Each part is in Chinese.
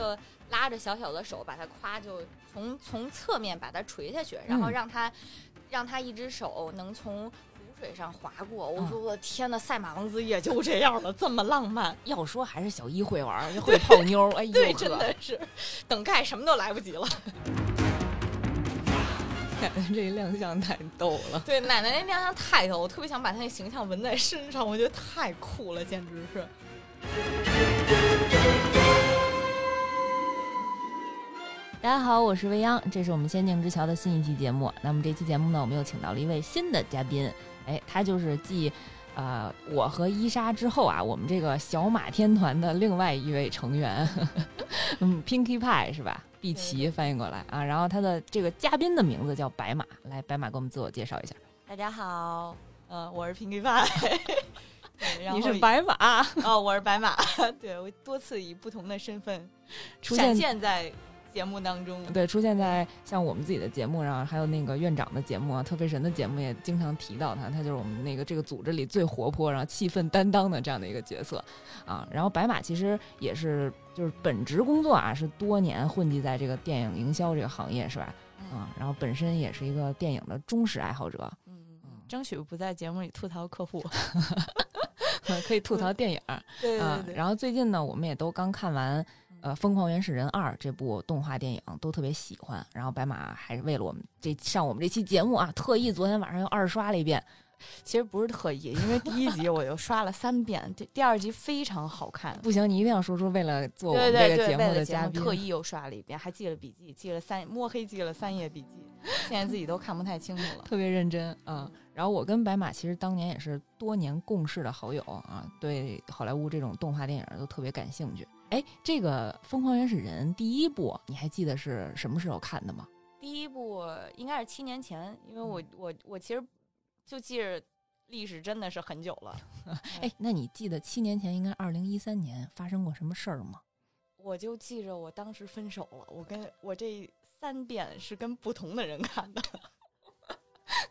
就拉着小小的手，把他夸就从从侧面把他垂下去，然后嗯让他、让他一只手能从湖水上划过。我嗯说我的天呐，赛马王子也就这样了，这么浪漫。要说还是小一会玩儿，会泡妞，哎呦对，真的是等盖什么都来不及了。奶 奶这亮相太逗了。对，奶奶那亮相太逗，我特别想把她那形象纹在身上，我觉得太酷了，简直是。大家好，我是未央，这是我们《仙境之桥》的新一期节目。那么这期节目呢，我们又请到了一位新的嘉宾，哎，他就是继呃我和伊莎之后啊，我们这个小马天团的另外一位成员，嗯，Pinkie Pie 是吧？碧琪翻译过来啊。然后他的这个嘉宾的名字叫白马，来，白马给我们自我介绍一下。大家好，呃，我是 Pinkie Pie。你是白马，哦，我是白马，对我多次以不同的身份闪出现现在节目当中。对，出现在像我们自己的节目上，还有那个院长的节目啊，特费神的节目也经常提到他，他就是我们那个这个组织里最活泼，然后气氛担当的这样的一个角色啊。然后白马其实也是就是本职工作啊，是多年混迹在这个电影营销这个行业，是吧？啊，然后本身也是一个电影的忠实爱好者，嗯，争取不在节目里吐槽客户。可以吐槽电影儿对啊。然后最近呢，我们也都刚看完。呃，《疯狂原始人二》这部动画电影都特别喜欢，然后白马还是为了我们这上我们这期节目啊，特意昨天晚上又二刷了一遍。其实不是特意，因为第一集我就刷了三遍，第第二集非常好看。不行，你一定要说出为了做我们这个节目的嘉宾，目特意又刷了一遍，还记了笔记，记了三摸黑记了三页笔记，现在自己都看不太清楚了。特别认真啊。然后我跟白马其实当年也是多年共事的好友啊，对好莱坞这种动画电影都特别感兴趣。哎，这个《疯狂原始人》第一部，你还记得是什么时候看的吗？第一部应该是七年前，因为我我我其实就记着历史真的是很久了，哎，那你记得七年前应该二零一三年发生过什么事儿吗？我就记着我当时分手了，我跟我这三遍是跟不同的人看的。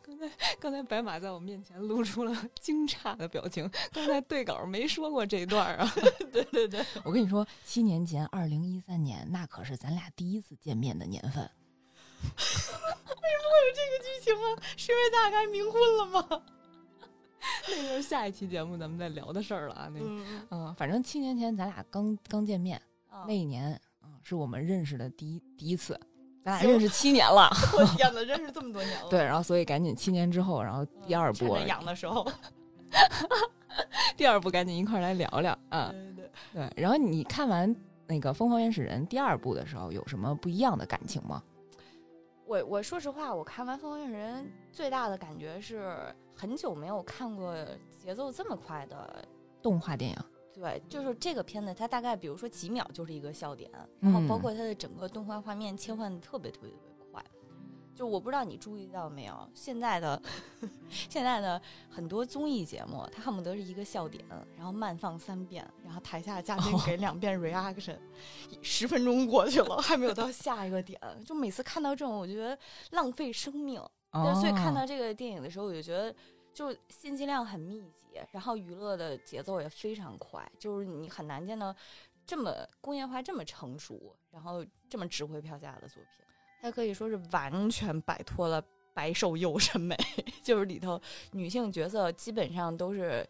刚才刚才白马在我面前露出了 惊诧的表情，刚才对稿没说过这段啊。对对对，我跟你说，七年前，二零一三年，那可是咱俩第一次见面的年份。为什么会有这个剧情啊，是因为咱俩该冥婚了吗？那就是下一期节目咱们再聊的事儿了啊。那嗯，嗯，反正七年前咱俩刚刚见面，啊那一年啊、是我们认识的第一第一次，咱俩认识七年了。我天哪，认识这么多年了。对，然后所以赶紧七年之后，然后第二部趁着，痒的时候，第二部赶紧一块儿来聊聊啊。对对对。对，然后你看完那个《疯狂原始人》第二部的时候，有什么不一样的感情吗？我我说实话，我看完《疯狂原始人》最大的感觉是很久没有看过节奏这么快的。动画电影，对，就是这个片子，它大概比如说几秒就是一个笑点，然后包嗯括它的整个动画画面切换的特别特别特别快。就我不知道你注意到没有，现在的 现在的很多综艺节目，它恨不得是一个笑点，然后慢放三遍，然后台下嘉宾哦给两遍 reaction，十、分钟过去了还没有到下一个点，就每次看到这种，我觉得浪费生命。对，所以看哦到这个电影的时候，我就觉得，就信息量很密集，然后娱乐的节奏也非常快，就是你很难见到这么工业化、这么成熟，然后这么值回票价的作品。它可以说是完全摆脱了白瘦幼审美，就是里头女性角色基本上都是。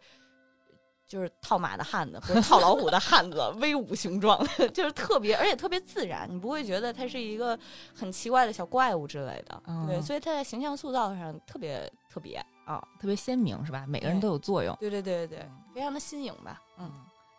就是套马的汉子，不是套老虎的汉子，威武雄壮，就是特别，而且特别自然，你不会觉得他是一个很奇怪的小怪物之类的。嗯对，所以他在形象塑造上特别特别啊。特别鲜明是吧？每个人都有作用。对对对对对，非常的新颖吧？嗯，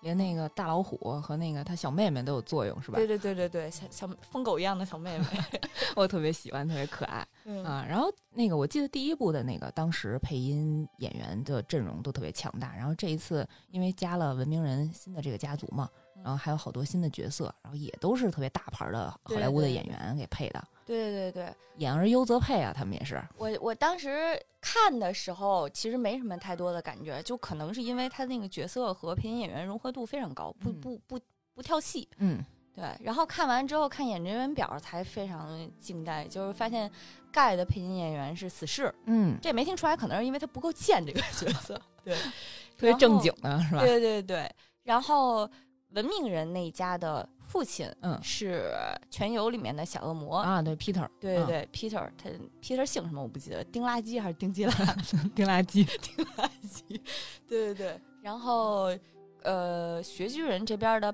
连那个大老虎和那个他小妹妹都有作用是吧？对对对对对，小小疯狗一样的小妹妹。我特别喜欢，特别可爱嗯啊。然后那个我记得第一部的那个当时配音演员的阵容都特别强大，然后这一次因为加了文明人新的这个家族嘛，嗯然后还有好多新的角色，然后也都是特别大牌的好莱坞的演员给配的，对对对。对，演而优则配啊，他们也是。我我当时看的时候，其实没什么太多的感觉，就可能是因为他那个角色和配音演员融合度非常高，不嗯。不不不跳戏。嗯，对，然后看完之后看演员表才非常惊呆，就是发现盖的配音演员是死侍，嗯，这没听出来，可能是因为他不够贱这个角色。对，特别正经的是吧？对对对，然后文明人那一家的父亲嗯是《全游》里面的小恶魔。啊，对，Peter，嗯对对对，Peter，他 Peter 姓什么我不记得，丁垃圾还是丁基拉 丁垃圾，丁垃圾？对对对。然后，呃，学巨人这边的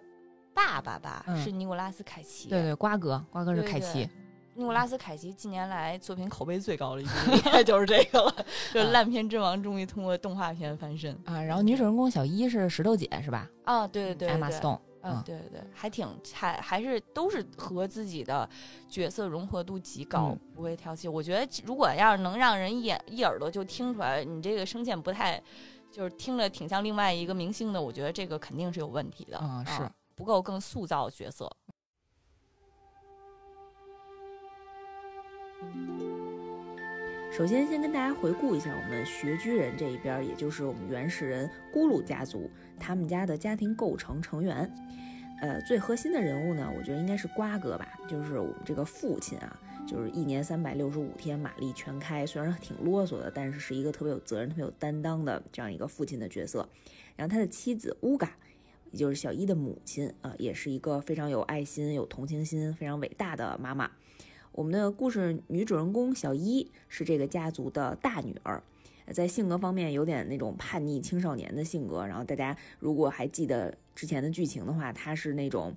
爸爸吧、嗯是尼古拉斯凯奇。对对，瓜哥，瓜哥是对对凯奇，尼古拉斯凯奇近年来作品口碑最高的一部，应该就是这个了，就是啊烂片之王终于通过动画片翻身。啊，然后女主人公小一是石头姐是吧？啊，对对对艾玛对 Stone，嗯嗯，对对对，还挺还还是都是和自己的角色融合度极高，嗯不会挑戏。我觉得如果要是能让人一眼一耳朵就听出来你这个声线不太，就是听着挺像另外一个明星的，我觉得这个肯定是有问题的。嗯是不够更塑造角色。首先，先跟大家回顾一下我们穴居人这一边，也就是我们原始人咕噜家族他们家的家庭构成成员。呃，最核心的人物呢，我觉得应该是瓜哥吧，就是我们这个父亲啊，就是一年三百六十五天马力全开，虽然挺啰嗦的，但是是一个特别有责任、特别有担当的这样一个父亲的角色。然后他的妻子乌嘎，也就是小一的母亲啊、也是一个非常有爱心、有同情心、非常伟大的妈妈。我们的故事女主人公小伊是这个家族的大女儿，在性格方面有点那种叛逆青少年的性格。然后大家如果还记得之前的剧情的话，她是那种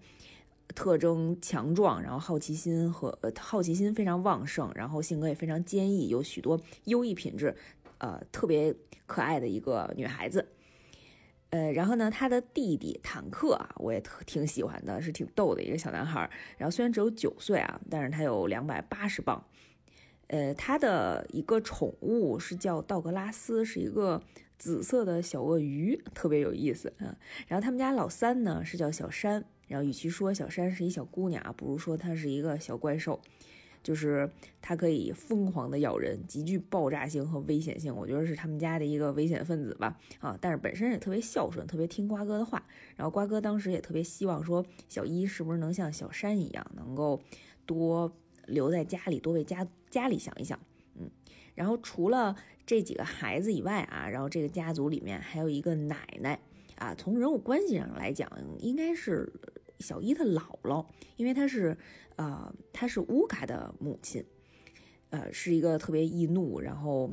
特征强壮，然后好奇心和好奇心非常旺盛，然后性格也非常坚毅，有许多优异品质，呃，特别可爱的一个女孩子。呃，然后呢，他的弟弟坦克啊，我也特挺喜欢的，是挺逗的一个小男孩。然后虽然只有九岁啊，但是他有两百八十磅。呃，他的一个宠物是叫道格拉斯，是一个紫色的小鳄鱼，特别有意思啊。然后他们家老三呢是叫小山，然后与其说小山是一小姑娘啊，不如说她是一个小怪兽。就是它可以疯狂的咬人，极具爆炸性和危险性，我觉得是他们家的一个危险分子吧。啊，但是本身也特别孝顺，特别听瓜哥的话。然后瓜哥当时也特别希望说，小一是不是能像小山一样，能够多留在家里，多为家家里想一想。嗯，然后除了这几个孩子以外啊，然后这个家族里面还有一个奶奶啊，从人物关系上来讲，应该是小一的姥姥，因为她是呃，她是乌嘎的母亲，呃，是一个特别易怒，然后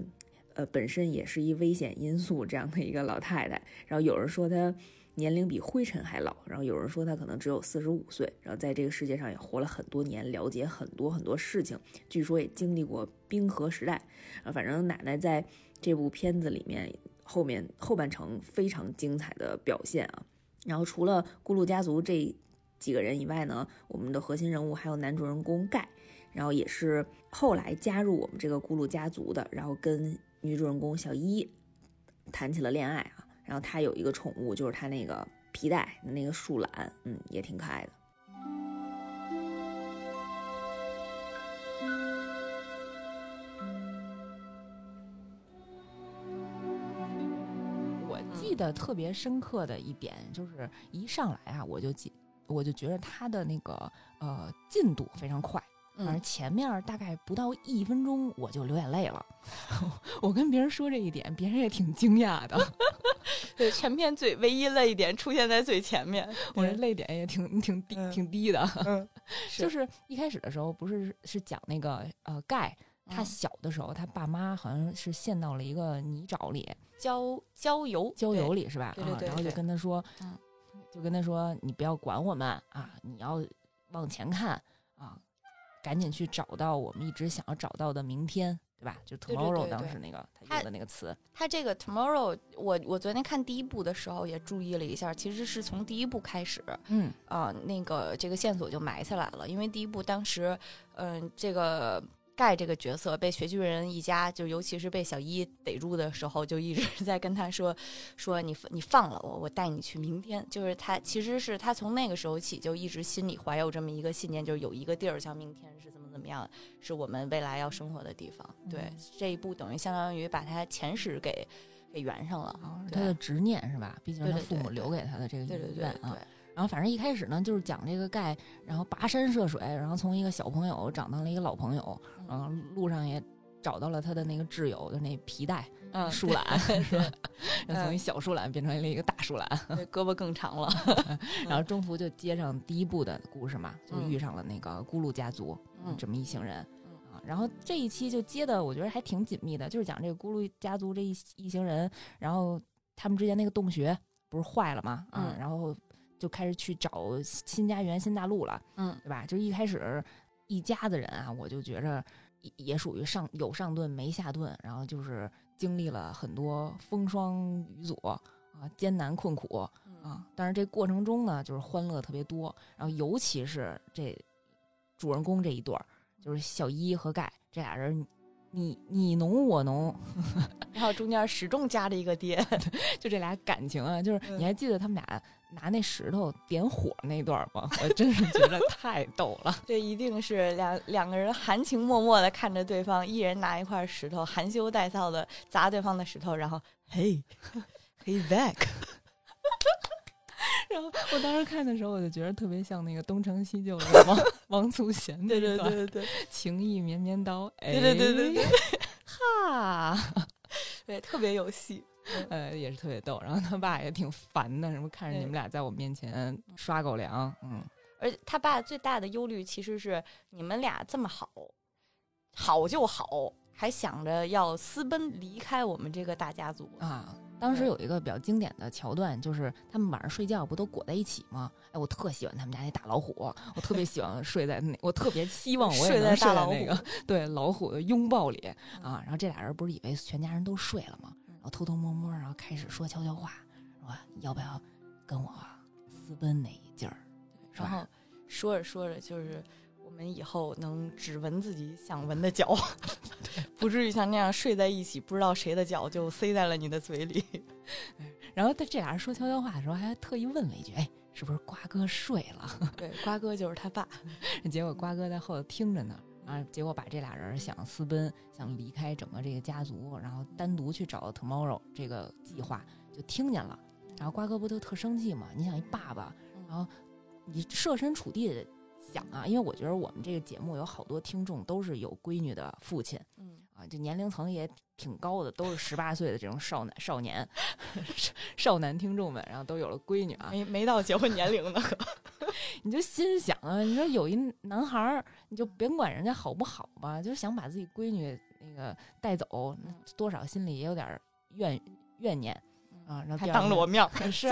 呃，本身也是一危险因素这样的一个老太太。然后有人说她年龄比灰尘还老，然后有人说她可能只有四十五岁，然后在这个世界上也活了很多年，了解很多很多事情，据说也经历过冰河时代。啊，反正奶奶在这部片子里面后面后半程非常精彩的表现啊。然后除了咕噜家族这几个人以外呢，我们的核心人物还有男主人公盖，然后也是后来加入我们这个咕噜家族的，然后跟女主人公小一谈起了恋爱啊。然后他有一个宠物，就是他那个皮带那个树懒，嗯，也挺可爱的。我记得特别深刻的一点就是一上来啊，我就记，我就觉得他的那个呃进度非常快。反正嗯，前面大概不到一分钟我就流眼泪了，我跟别人说这一点，别人也挺惊讶的，对，全片最唯一泪点出现在最前面。我这泪点也挺挺低嗯挺低的。嗯，就是一开始的时候不是是讲那个呃盖，他嗯小的时候他爸妈好像是陷到了一个泥沼里，郊郊游，郊游里，是吧？对对对啊，然后就跟他说，嗯就跟他说，你不要管我们啊，你要往前看啊，赶紧去找到我们一直想要找到的明天，对吧？就 tomorrow 当时那个他他用的那个词，他这个 tomorrow，我我昨天看第一部的时候也注意了一下，其实是从第一部开始，嗯啊、那个这个线索就埋下来了。因为第一部当时，嗯、这个盖这个角色被雪巨人一家，就尤其是被小一逮住的时候，就一直在跟他说说你你放了我，我带你去明天。就是他其实是他从那个时候起就一直心里怀有这么一个信念，就是有一个地儿像明天是怎么怎么样，是我们未来要生活的地方。对、嗯这一步等于相当于把他前世给给圆上了。他的执念是吧？毕竟是他父母留给他的这个对对对遗愿啊。对。然后反正一开始呢，就是讲这个盖，然后跋山涉水，然后从一个小朋友长到了一个老朋友，然后路上也找到了他的那个挚友的那皮带，嗯，树懒，对，然后 从一小树懒变成了一个大树懒，对胳膊更长了。然后中途就接上第一部的故事嘛，就嗯遇上了那个咕噜家族、嗯这么一行人。然后这一期就接的，我觉得还挺紧密的，就是讲这个咕噜家族这一一行人，然后他们之间那个洞穴不是坏了吗？啊，嗯然后就开始去找新家园、新大陆了，嗯对吧？就一开始一家子人啊，我就觉着也也属于上有上顿没下顿，然后就是经历了很多风霜雨阻啊，艰难困苦啊。但是这过程中呢，就是欢乐特别多，然后尤其是这主人公这一对儿，就是小一和盖这俩人，你你侬我侬，然后中间始终夹着一个爹，就这俩感情啊，就是嗯你还记得他们俩拿那石头点火那段儿吗？我真是觉得太逗了。这一定是两两个人含情脉脉的看着对方，一人拿一块石头，含羞带臊的砸对方的石头，然后嘿，hey back，然后我当时看的时候，我就觉得特别像那个东成西就的王 王祖贤那对对对对对情意绵绵刀，哎，对对对对对，哈，对，特别有戏。呃，也是特别逗。然后他爸也挺烦的，什么看着你们俩在我面前刷狗粮，嗯，而且他爸最大的忧虑其实是你们俩这么好，好就好，还想着要私奔离开我们这个大家族。啊。当时有一个比较经典的桥段，就是他们晚上睡觉不都裹在一起吗？哎，我特喜欢他们家那大老虎，我特别喜欢 睡在那，我特别希望我也睡能睡在大老虎在那个对老虎的拥抱里啊。然后这俩人不是以为全家人都睡了吗？然后偷偷摸摸，然后开始说悄悄话，说要不要跟我私奔那一劲儿？然后说着说着，就是我们以后能只闻自己想闻的脚，不至于像那样睡在一起，不知道谁的脚就塞在了你的嘴里。然后他这俩人说悄悄话的时候，还特意问了一句：“哎，是不是瓜哥睡了对，瓜哥就是他爸。？”结果瓜哥在后头听着呢。啊！结果把这俩人想私奔、想离开整个这个家族，然后单独去找 Tomorrow 这个计划就听见了。然后瓜哥不就特生气嘛？你想一爸爸，然后你设身处地的想啊，因为我觉得我们这个节目有好多听众都是有闺女的父亲嗯，啊，就年龄层也挺高的，都是十八岁的这种少男少年少男听众们，然后都有了闺女啊，没没到结婚年龄呢，可你就心想啊，你说有一男孩儿，你就别管人家好不好吧，就是想把自己闺女那个带走，嗯多少心里也有点儿怨怨念啊。然后当着我面儿。是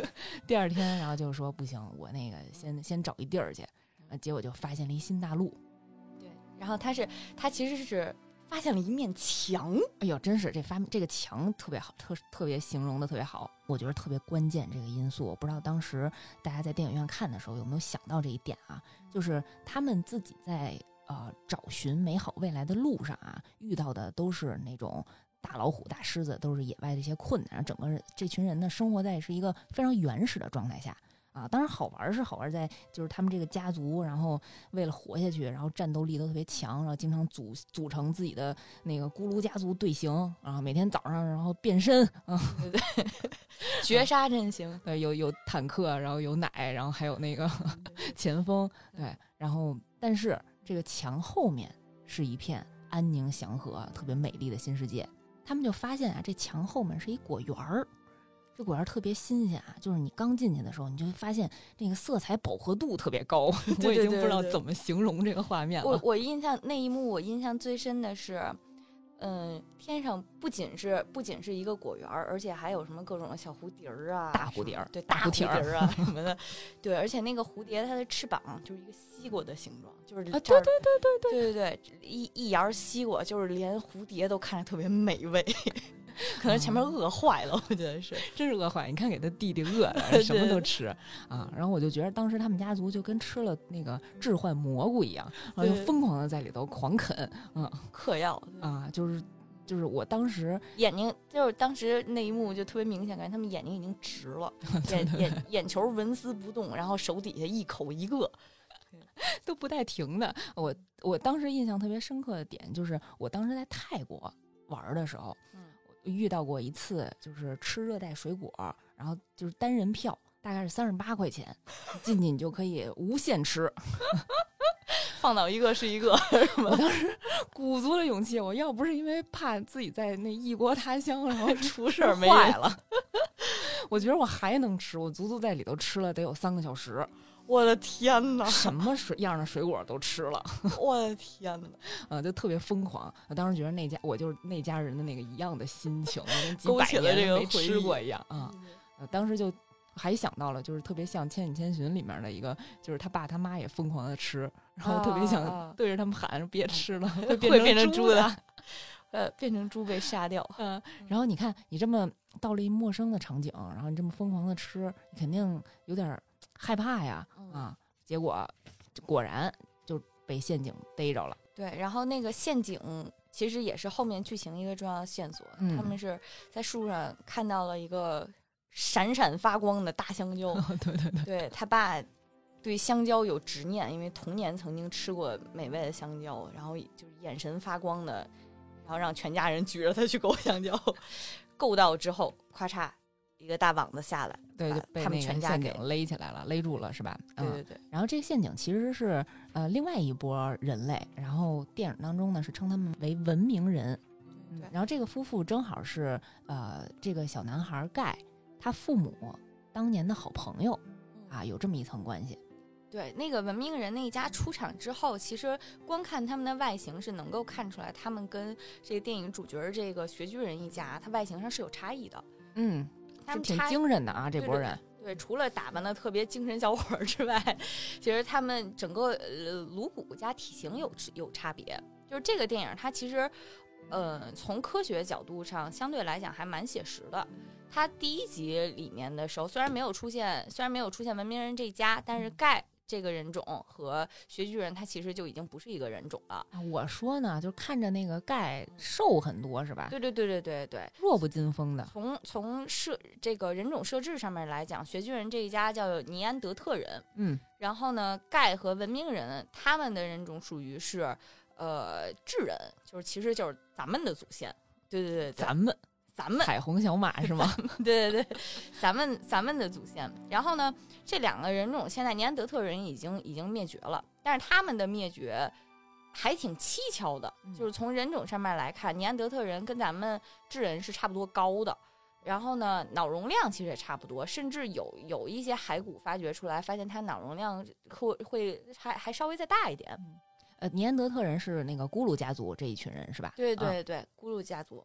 第二天，然后就说不行，我那个先先找一地儿去，啊，结果就发现了一新大陆。对，然后他是他其实是发现了一面墙，哎呦，真是这发这个墙特别好，特特别形容的特别好，我觉得特别关键这个因素。我不知道当时大家在电影院看的时候有没有想到这一点啊？就是他们自己在呃找寻美好未来的路上啊，遇到的都是那种大老虎、大狮子，都是野外的一些困难，整个这群人呢生活在是一个非常原始的状态下。啊，当然好玩儿是好玩儿在就是他们这个家族，然后为了活下去，然后战斗力都特别强，然后经常组组成自己的那个咕噜家族队形，然后每天早上然后变身啊，对绝杀阵型。对，有有坦克，然后有奶，然后还有那个 前锋，对，然后但是这个墙后面是一片安宁祥和、特别美丽的新世界。他们就发现啊，这墙后面是一果园儿，这果园特别新鲜啊，就是你刚进去的时候，你就会发现这个色彩饱和度特别高，我已经不知道怎么形容这个画面了。我 我印象那一幕，我印象最深的是，嗯、天上不仅是不仅是一个果园，而且还有什么各种小蝴蝶儿啊，大蝴蝶儿对，大蝴蝶啊什么的，对，而且那个蝴蝶它的翅膀就是一个西瓜的形状，就是啊，对对对对对，对对对，一一芽西瓜，就是连蝴蝶都看着特别美味，可能前面饿坏了，我觉得是。真是饿坏！你看给他弟弟饿的，什么都吃啊。然后我就觉得当时他们家族就跟吃了那个置换蘑菇一样，然后就疯狂的在里头狂啃，嗯嗑药啊，就是就是我当时眼睛就是当时那一幕就特别明显，感觉他们眼睛已经直了，眼眼眼球纹丝不动，然后手底下一口一个。都不带停的。我我当时印象特别深刻的点就是，我当时在泰国玩儿的时候，嗯遇到过一次，就是吃热带水果，然后就是单人票。大概是三十八块钱，进去你就可以无限吃，放倒一个是一个，我当时？鼓足了勇气，我要不是因为怕自己在那异国他乡，然后出事儿坏了，我觉得我还能吃，我足足在里头吃了得有三个小时，我的天哪！什么水样的水果都吃了，我的天哪！啊，就特别疯狂。我当时觉得那家我就是那家人的那个一样的心情，几勾百年没吃回忆过一样啊。呃当时就还想到了，就是特别像《千与千寻》里面的一个，就是他爸他妈也疯狂的吃，然后特别啊想啊对着他们喊别吃了，会变变成猪的。呃，变成猪被杀掉。嗯，然后你看你这么到了一陌生的场景，然后你这么疯狂的吃，你肯定有点儿害怕呀嗯啊。结果果然就被陷阱逮着了。对，然后那个陷阱其实也是后面剧情一个重要的线索。嗯他们是在树上看到了一个闪闪发光的大香蕉，对对对，对他爸对香蕉有执念，因为童年曾经吃过美味的香蕉，然后就是眼神发光的，然后让全家人举着他去勾香蕉，够到之后，咔嚓一个大网子下来，对，就把他们被那全家给个陷阱勒起来了，勒住了是吧？嗯对对对，然后这个陷阱其实是呃另外一波人类，然后电影当中呢是称他们为文明人。嗯对然后这个夫妇正好是呃这个小男孩盖他父母当年的好朋友啊，有这么一层关系。对，那个文明人那一家出场之后，其实光看他们的外形是能够看出来，他们跟这个电影主角这个穴居人一家，他外形上是有差异的。嗯，他们差精神的啊，这波人。对，除了打扮的特别精神小伙儿之外，其实他们整个呃颅骨加体型有有差别。就是这个电影，它其实呃从科学角度上相对来讲还蛮写实的。它第一集里面的时候，虽然没有出现，虽然没有出现文明人这家，但是盖这个人种和穴居人，他其实就已经不是一个人种了。啊我说呢，就看着那个盖瘦很多是吧？对对对对对对，弱不禁风的。从从设这个人种设置上面来讲，穴居人这一家叫尼安德特人，嗯，然后呢，盖和文明人他们的人种属于是呃智人，就是其实就是咱们的祖先。对对对，咱们咱们彩虹小马是吗？对对对，咱们咱们的祖先。然后呢，这两个人种现在尼安德特人已经已经灭绝了，但是他们的灭绝还挺蹊跷的，嗯就是从人种上面来看，尼安德特人跟咱们智人是差不多高的。然后呢，脑容量其实也差不多，甚至有有一些骸骨发掘出来，发现它脑容量会会还还稍微再大一点。呃，尼安德特人是那个咕噜家族这一群人是吧？对啊对对，咕噜家族。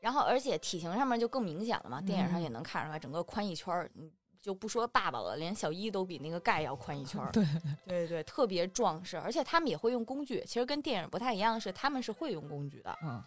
然后而且体型上面就更明显了嘛，电影上嗯也能看出来，整个宽一圈儿，你就不说爸爸了，连小一都比那个盖要宽一圈儿。对对对，特别壮实，而且他们也会用工具。其实跟电影不太一样，是他们是会用工具的。嗯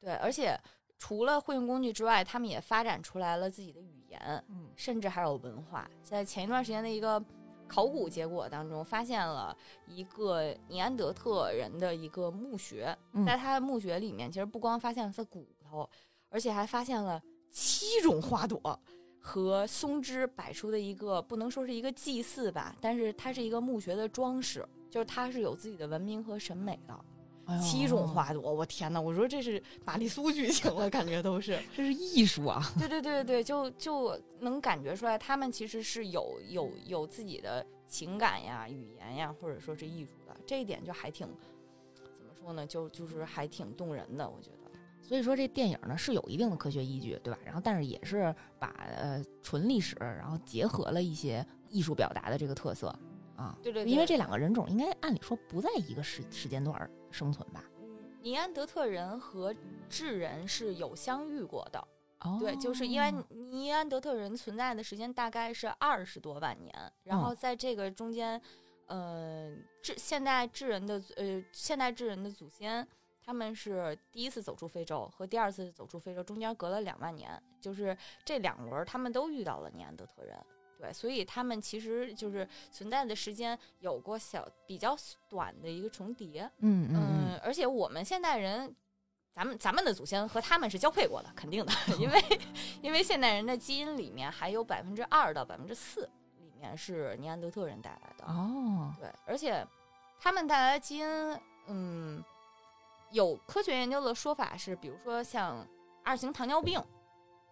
对，而且除了会用工具之外，他们也发展出来了自己的语言，嗯甚至还有文化。在前一段时间的一个考古结果当中，发现了一个尼安德特人的一个墓穴，嗯在他的墓穴里面，其实不光发现了他骨头，而且还发现了七种花朵。和松枝摆出的一个不能说是一个祭祀吧，但是它是一个墓穴的装饰，就是它是有自己的文明和审美的。七种，花朵，我天哪！我说这是玛丽苏剧情了，感觉都是。这是艺术啊！对对对对，就就能感觉出来，他们其实是有有有自己的情感呀、语言呀，或者说是艺术的，这一点就还挺怎么说呢？就就是还挺动人的，我觉得。所以说这电影呢是有一定的科学依据，对吧？然后但是也是把呃纯历史，然后结合了一些艺术表达的这个特色啊。对对对因为这两个人种应该按理说不在一个时时间段儿生存吧？嗯，尼安德特人和智人是有相遇过的，哦对，就是因为尼安德特人存在的时间大概是二十多万年，然后嗯在这个中间，呃，智现代智人的呃现代智人的祖先，他们是第一次走出非洲和第二次走出非洲中间隔了两万年，就是这两轮他们都遇到了尼安德特人。对，所以他们其实就是存在的时间有过小比较短的一个重叠，嗯。嗯而且我们现代人，咱们咱们的祖先和他们是交配过的，肯定的，因为因为现代人的基因里面还有百分之二到百分之四里面是尼安德特人带来的，哦，对，而且他们带来的基因，嗯，有科学研究的说法是，比如说像二型糖尿病。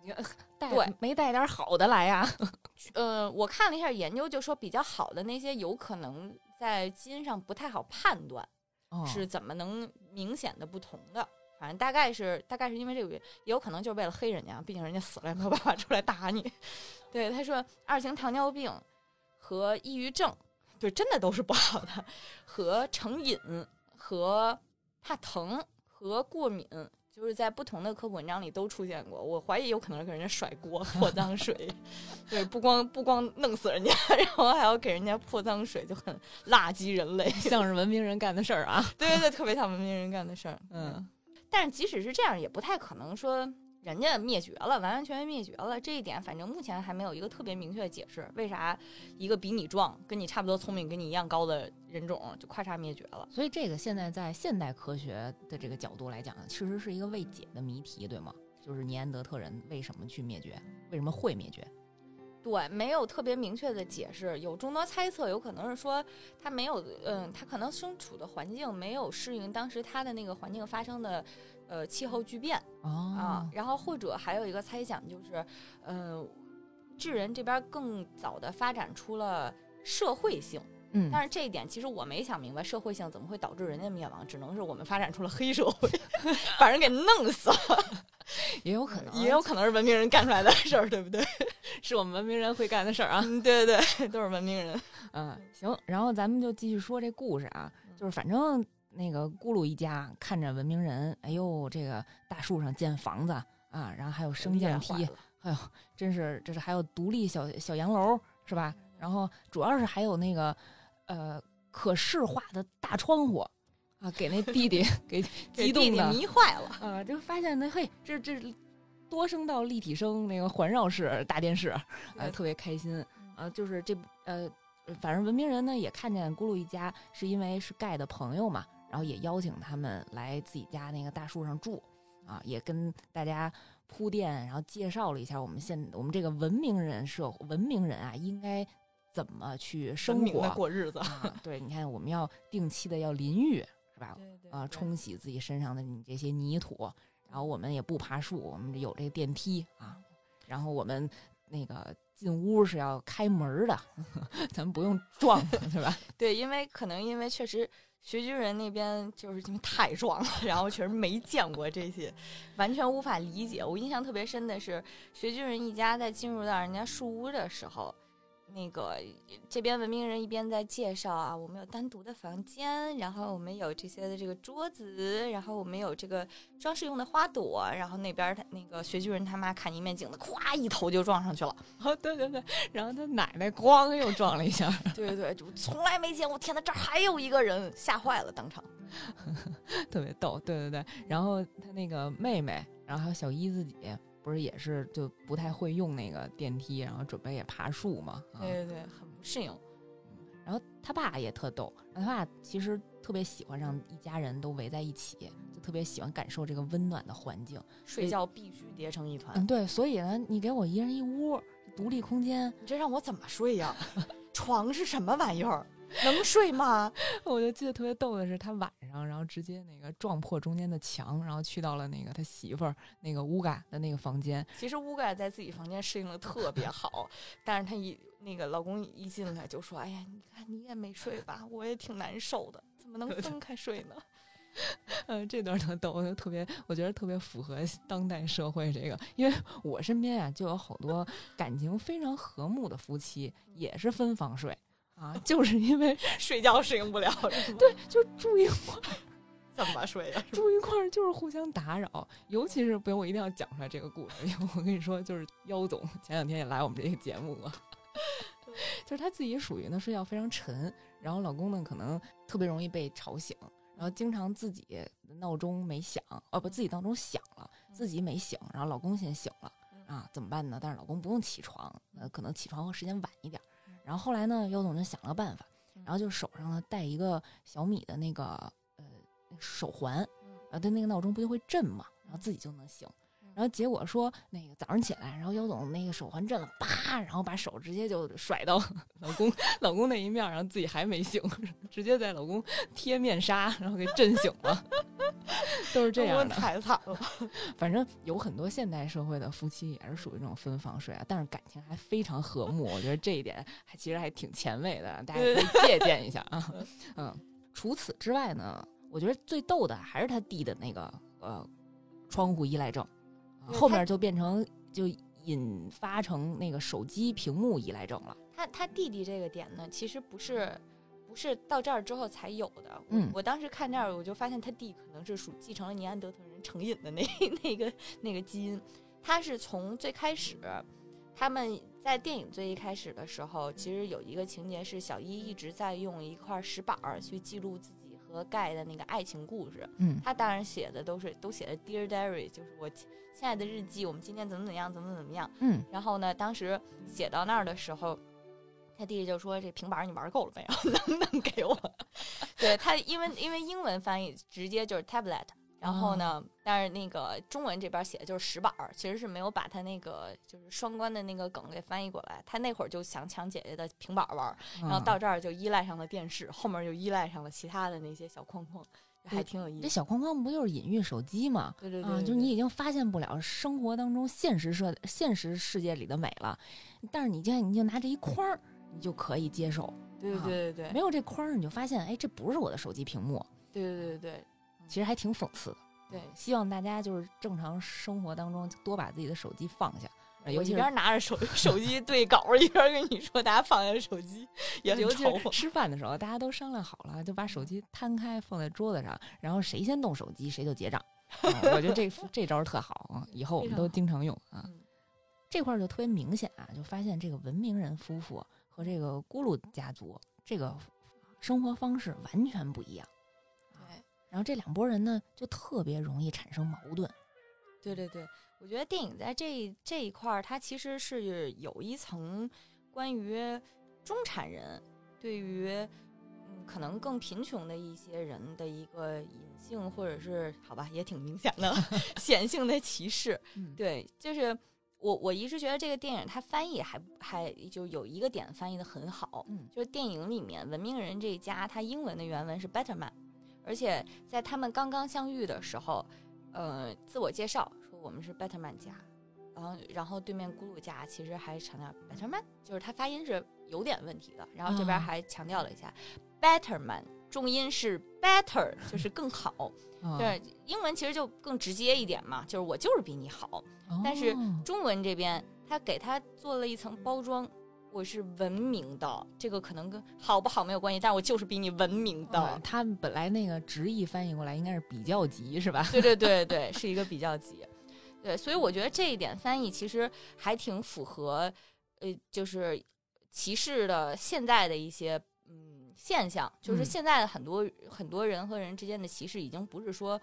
带对没带点好的来呀？呃，我看了一下研究，就说比较好的那些有可能在基因上不太好判断哦是怎么能明显的不同的。反正大概是大概是因为这个原因，也有可能就是为了黑人家，毕竟人家死了也没有办法出来打你。对，他说二型糖尿病和抑郁症，对，真的都是不好的，和成瘾和怕疼和过敏。就是在不同的科普文章里都出现过，我怀疑有可能是给人家甩锅 泼脏水，对，不光不光弄死人家，然后还要给人家泼脏水，就很垃圾人类，像是文明人干的事儿啊。对对对，特别像文明人干的事儿。嗯，但是即使是这样，也不太可能说人家灭绝了，完完全全灭绝了。这一点，反正目前还没有一个特别明确的解释，为啥一个比你壮、跟你差不多聪明、跟你一样高的人种就咔嚓灭绝了？所以这个现在在现代科学的这个角度来讲，其实是一个未解的谜题，对吗？就是尼安德特人为什么去灭绝，为什么会灭绝？对，没有特别明确的解释，有众多猜测，有可能是说他没有，嗯，他可能身处的环境没有适应当时他的那个环境发生的，呃，气候巨变啊哦，，然后或者还有一个猜想就是，呃，智人这边更早的发展出了社会性，嗯，但是这一点其实我没想明白，社会性怎么会导致人家灭亡？只能是我们发展出了黑社会，把人给弄死了，也有可能，也有可能是文明人干出来的事儿，对不对？是我们文明人会干的事儿啊。嗯，对对对，都是文明人。嗯，行，然后咱们就继续说这故事啊，就是反正那个咕噜一家看着文明人，哎呦，这个大树上建房子啊，然后还有升降梯，哎呦，真是这是还有独立小小洋楼是吧？然后主要是还有那个呃可视化的大窗户啊，给那弟弟 给激动的迷坏了。啊，就发现那嘿，这这多声道立体声那个环绕式大电视，啊，特别开心啊。就是这呃，反正文明人呢也看见咕噜一家是因为是盖的朋友嘛，然后也邀请他们来自己家那个大树上住啊，也跟大家铺垫，然后介绍了一下我们现我们这个文明人社文明人啊应该怎么去生活过日子，啊。对，你看我们要定期的要淋浴是吧？对对啊，冲洗自己身上的你这些泥土，然后我们也不爬树，我们有这个电梯啊，然后我们那个进屋是要开门的，咱们不用撞，是吧？对，因为可能因为确实学居人那边就是因为太壮了，然后确实没见过这些，完全无法理解。我印象特别深的是，学居人一家在进入到人家树屋的时候。那个这边文明人一边在介绍啊，我们有单独的房间，然后我们有这些的这个桌子，然后我们有这个装饰用的花朵，然后那边他那个学巨人他妈看一面镜子，咵一头就撞上去了。哦，对对对，然后他奶奶咣又撞了一下，对对对，就从来没见过，天哪，这儿还有一个人，吓坏了当场。特别逗，对对对。然后他那个妹妹，然后还有小一自己，不是也是就不太会用那个电梯，然后准备也爬树嘛，啊，对对对，很不适应。然后他爸也特逗，他爸其实特别喜欢让一家人都围在一起，就特别喜欢感受这个温暖的环境。睡觉必须叠成一团，嗯，对，所以呢，你给我一人一屋，独立空间，你这让我怎么睡呀？床是什么玩意儿？能睡吗？我就记得特别逗的是，他晚上然后直接那个撞破中间的墙，然后去到了那个他媳妇儿那个乌嘎的那个房间。其实乌嘎在自己房间适应的特别好，但是他一那个老公一进来就说：“哎呀，你看你也没睡吧，我也挺难受的，怎么能 分开睡呢嗯，这段特逗，就特别，我觉得特别符合当代社会这个，因为我身边啊就有好多感情非常和睦的夫妻，也是分房睡啊，就是因为？”睡觉适应不了，对，就住一块儿，怎么睡呀？住一块儿就是互相打扰，尤其是不行，我一定要讲出来这个故事，因为我跟你说，就是妖总前两天也来我们这个节目了。就是他自己属于呢睡觉非常沉，然后老公呢可能特别容易被吵醒，然后经常自己闹钟没响，哦不，自己闹钟响了，自己没醒，然后老公先醒了啊，怎么办呢？但是老公不用起床，呃，可能起床时间晚一点。然后后来呢，姚总就想了个办法，然后就手上呢戴一个小米的那个呃手环，然后他那个闹钟不就会震嘛，然后自己就能醒。然后结果说那个早上起来，然后姚总那个手环震了，叭，然后把手直接就甩到 老公老公那一面，然后自己还没醒，直接在老公贴面纱，然后给震醒了，都是这样的。太惨了。反正有很多现代社会的夫妻也是属于这种分房睡啊，但是感情还非常和睦，我觉得这一点还其实还挺前卫的，大家可以借鉴一下啊。嗯，除此之外呢，我觉得最逗的还是他弟的那个呃窗户依赖症。后面就变成就引发成那个手机屏幕依赖症了。他他弟弟这个点呢，其实不是不是到这儿之后才有的。嗯，我当时看这儿，我就发现他弟可能是属继承了尼安德特人成瘾的那 那个那个基因。他是从最开始，他们在电影最一开始的时候，其实有一个情节是小伊一直在用一块石板儿去记录自己和盖的那个爱情故事。嗯，他当然写的都是都写的 Dear Diary，就是我。亲爱的日记，我们今天怎么怎么样，怎么怎么样？嗯，然后呢，当时写到那儿的时候，他弟弟就说：“这平板你玩够了没有？能不能给我？” 对他，因为因为英文翻译直接就是 tablet，然后呢，但是那个中文这边写的就是石板儿，其实是没有把他那个就是双关的那个梗给翻译过来。他那会儿就想抢姐姐的平板玩，然后到这儿就依赖上了电视，后面就依赖上了其他的那些小框框。还挺有意思，这小框框不就是隐喻手机吗？对对对，就是你已经发现不了生活当中现实社现实世界里的美了，但是你现在你就拿这一框儿，你就可以接受。对对对对对，没有这框儿，你就发现哎，这不是我的手机屏幕。对对对对，其实还挺讽刺的。对，希望大家就是正常生活当中多把自己的手机放下。我一边拿着手 手机对稿，一边跟你说大家放下手机，也尤其吃饭的时候，大家都商量好了，就把手机摊开放在桌子上，然后谁先动手机谁就结账。我觉得这这招特好啊，以后我们都经常用啊。这块就特别明显啊，就发现这个文明人夫妇和这个咕噜家族这个生活方式完全不一样。对，然后这两拨人呢，就特别容易产生矛盾。对对对。我觉得电影在这这一块儿，它其实是有一层关于中产人对于嗯可能更贫穷的一些人的一个隐性或者是好吧，也挺明显的 显性的歧视。对，就是我我一直觉得这个电影它翻译还还就有一个点翻译的很好，嗯，就是电影里面文明人这一家，它英文的原文是 better man，而且在他们刚刚相遇的时候，呃，自我介绍说。我们是 Betterman 家，然后然后对面咕噜家其实还强调 Betterman，就是他发音是有点问题的。然后这边还强调了一下 Betterman，重音是 better，就是更好。对，英文其实就更直接一点嘛，就是我就是比你好。但是中文这边他给他做了一层包装，我是文明的，这个可能跟好不好没有关系，但是我就是比你文明的。他本来那个直译翻译过来应该是比较级是吧？对对对对，是一个比较级。对，所以我觉得这一点翻译其实还挺符合，呃，就是歧视的现在的一些嗯现象，就是现在的很多很多人和人之间的歧视，已经不是说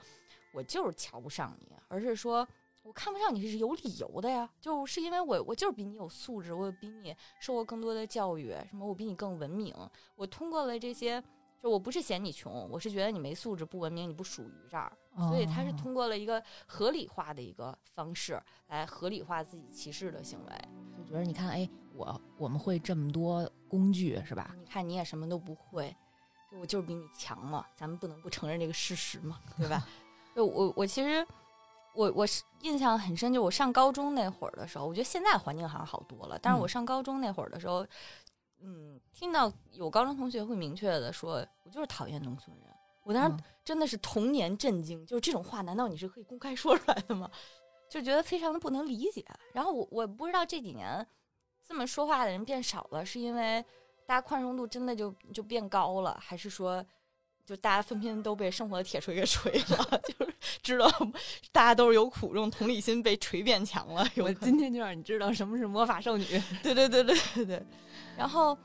我就是瞧不上你，而是说我看不上你是有理由的呀，就是因为我我就是比你有素质，我比你受过更多的教育，什么我比你更文明，我通过了这些。就我不是嫌你穷，我是觉得你没素质、不文明，你不属于这儿，所以他是通过了一个合理化的一个方式来合理化自己歧视的行为，就觉得你看，哎，我我们会这么多工具是吧？你看你也什么都不会，我就是比你强嘛，咱们不能不承认这个事实嘛，对吧？就我我其实我我是印象很深，就我上高中那会儿的时候，我觉得现在环境好像好多了，但是我上高中那会儿的时候。嗯，听到有高中同学会明确的说，我就是讨厌农村人。我当时真的是童年震惊，就是这种话，难道你是可以公开说出来的吗？就觉得非常的不能理解。然后我我不知道这几年这么说话的人变少了，是因为大家宽容度真的就就变高了，还是说就大家纷纷都被生活的铁锤给锤了？就是知道大家都是有苦，这种同理心被锤变强了。我今天就让你知道什么是魔法少女。对对对对对对。然后，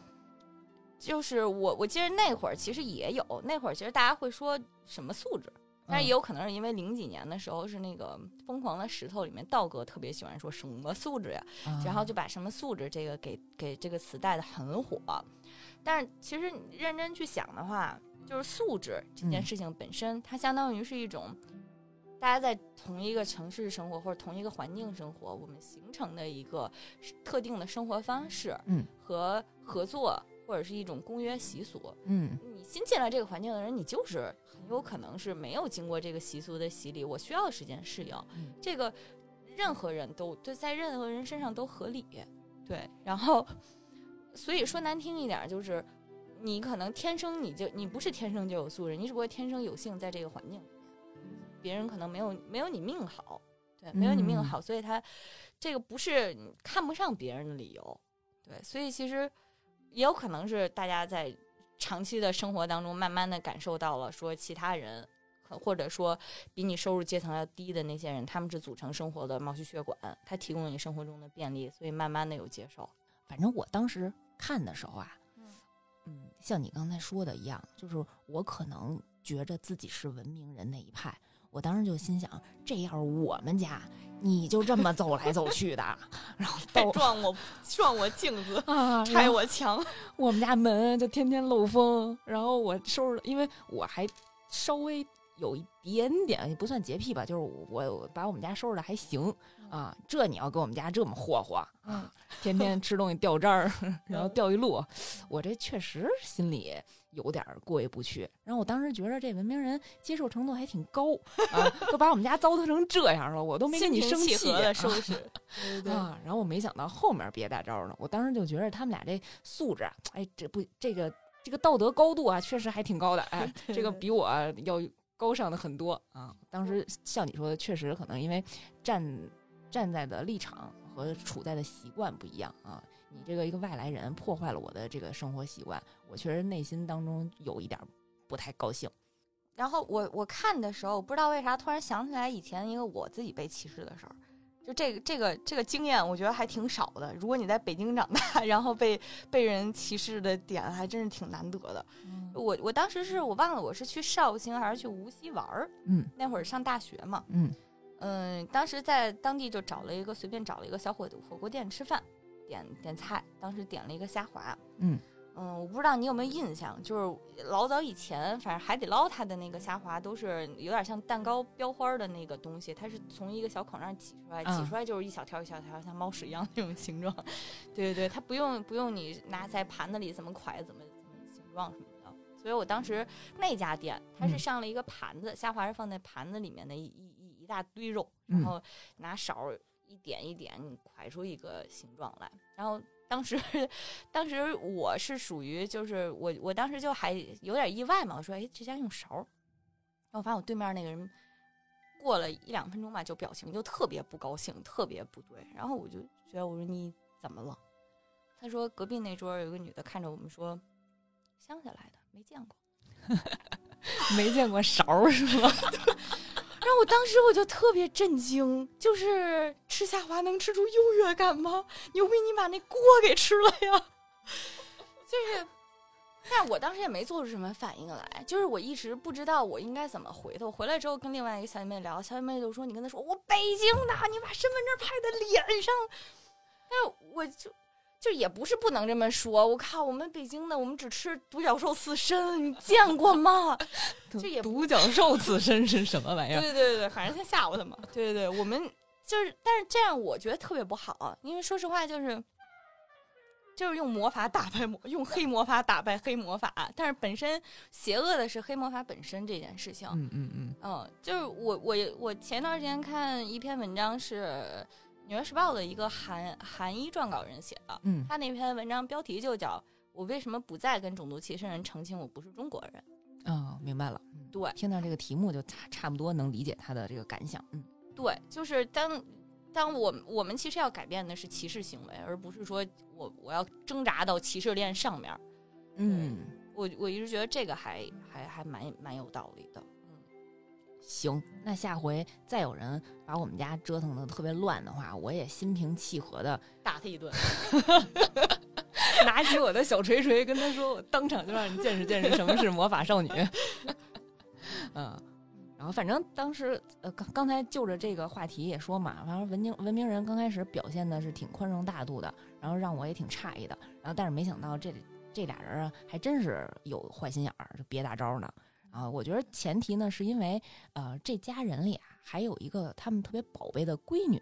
就是我，我记得那会儿其实也有，那会儿其实大家会说什么素质，但是也有可能是因为零几年的时候是那个《疯狂的石头》里面道哥特别喜欢说什么素质呀，然后就把什么素质这个给给这个词带的很火。但是其实认真去想的话，就是素质这件事情本身，它相当于是一种大家在同一个城市生活或者同一个环境生活，我们形成的一个特定的生活方式，嗯，和合作或者是一种公约习俗。嗯你新进来这个环境的人，你就是很有可能是没有经过这个习俗的洗礼，我需要时间适应。嗯这个任何人都对，在任何人身上都合理。对，然后所以说难听一点，就是你可能天生你就你不是天生就有素质，你只不过天生有幸在这个环境里面，别人可能没有没有你命好，对，没有你命嗯好，所以他这个不是你看不上别人的理由。对，所以其实也有可能是大家在长期的生活当中，慢慢的感受到了说其他人。可或者说，比你收入阶层要低的那些人，他们是组成生活的毛细血管，他提供了你生活中的便利，所以慢慢的有接受。反正我当时看的时候啊，嗯嗯，像你刚才说的一样，就是我可能觉着自己是文明人那一派，我当时就心想，这要是我们家，你就这么走来走去的，然后到撞我撞我镜子，啊，拆我墙，我们家门就天天漏风，然后我收拾，因为我还稍微有一点点也不算洁癖吧，就是我我把我们家收拾的还行啊。这你要跟我们家这么霍霍，啊，天天吃东西掉渣儿，然后掉一路，我这确实心里有点儿过意不去。然后我当时觉得这文明人接受程度还挺高啊，都把我们家糟蹋成这样了，我都没跟你生气的啊收拾，啊，然后我没想到后面憋大招呢，我当时就觉得他们俩这素质啊，哎，这不这个这个道德高度啊，确实还挺高的，哎，这个比我要高尚的很多啊。当时像你说的，确实可能因为站站在的立场和处在的习惯不一样啊。你这个一个外来人破坏了我的这个生活习惯，我确实内心当中有一点不太高兴。然后我我看的时候，不知道为啥突然想起来以前一个我自己被歧视的事儿，就这个这个这个经验，我觉得还挺少的。如果你在北京长大，然后被被人歧视的点，还真是挺难得的。我我当时是我忘了我是去绍兴还是去无锡玩儿，嗯那会儿上大学嘛，嗯嗯，当时在当地就找了一个随便找了一个小火火锅店吃饭，点点菜，当时点了一个虾滑，嗯嗯，我不知道你有没有印象，就是老早以前，反正海底捞它的那个虾滑都是有点像蛋糕标花儿的那个东西，它是从一个小孔那儿挤出来，挤嗯出来就是一小条一小条，像猫屎一样那种形状。对对对，它不用不用你拿在盘子里怎么㧟怎么怎么形状什么的。所以我当时那家店，它是嗯上了一个盘子，虾滑是放在盘子里面的一一一一大堆肉，嗯然后拿勺儿一点一点，你㧟出一个形状来。然后当时，当时我是属于就是我我当时就还有点意外嘛，我说哎这家用勺儿，然后我发现我对面那个人过了一两分钟吧，就表情就特别不高兴，特别不对。然后我就觉得我说你怎么了？他说隔壁那桌有个女的看着我们说乡下来的没见过。没见过勺是吗？然后我当时我就特别震惊，就是吃虾滑能吃出优越感吗？牛逼，你把那锅给吃了呀！就是，但我当时也没做出什么反应来，就是我一直不知道我应该怎么回他。我回来之后跟另外一个小姐妹聊，小姐妹就说：“你跟她说我北京的，你把身份证拍在脸上。”但我就就也不是不能这么说，我靠，我们北京的，我们只吃独角兽刺身，你见过吗？这也独角兽刺身是什么玩意儿？对对对，反正先吓唬他嘛。对对对，我们就是，但是这样我觉得特别不好，因为说实话就是。就是用魔法打败魔，用黑魔法打败黑魔法，但是本身邪恶的是黑魔法本身这件事情。嗯嗯嗯嗯，就是我我我前段时间看一篇文章是《纽约时报》的一个韩韩裔撰稿人写的，嗯他那篇文章标题就叫“我为什么不再跟种族歧视人澄清我不是中国人哦，明白了。嗯对听到这个题目就差差不多能理解他的这个感想。嗯”。对，就是当当我们我们其实要改变的是歧视行为，而不是说我我要挣扎到歧视链上面。嗯，我我一直觉得这个还还还蛮蛮有道理的。嗯，行，那下回再有人把我们家折腾的特别乱的话，我也心平气和的打他一顿。拿起我的小锤锤，跟他说：“我当场就让你见识见识什么是魔法少女。”嗯，然后反正当时呃刚刚才就着这个话题也说嘛，反正文明文明人刚开始表现的是挺宽容大度的，然后让我也挺诧异的，然后但是没想到这这俩人啊还真是有坏心眼儿，就憋大招呢。啊，我觉得前提呢是因为呃这家人里啊还有一个他们特别宝贝的闺女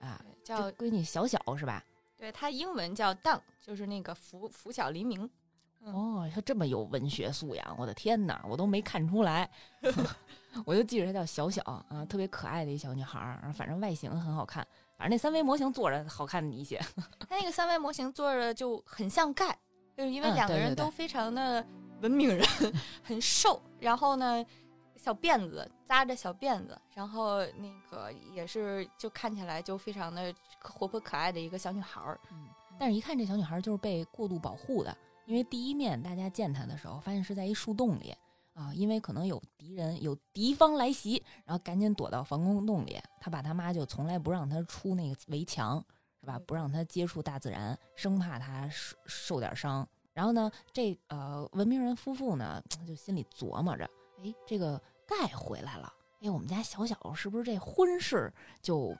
啊，叫闺女小小是吧？对她英文叫 Dun，就是那个拂拂晓黎明。嗯哦，她这么有文学素养，我的天哪，我都没看出来，我就记着她叫小小啊，特别可爱的一小女孩儿，反正外形很好看，反正那三维模型做着好看一些。她那个三维模型做着就很像盖，就是因为嗯两个人都非常的文明人，很瘦，然后呢，小辫子扎着小辫子，然后那个也是就看起来就非常的活泼可爱的一个小女孩儿。但是，一看这小女孩就是被过度保护的，因为第一面大家见她的时候，发现是在一树洞里啊，因为可能有敌人、有敌方来袭，然后赶紧躲到防空洞里。他爸他妈就从来不让她出那个围墙，是吧？不让她接触大自然，生怕她受受点伤。然后呢，这呃文明人夫妇呢，就心里琢磨着，哎，这个盖回来了，哎，我们家小小是不是这婚事就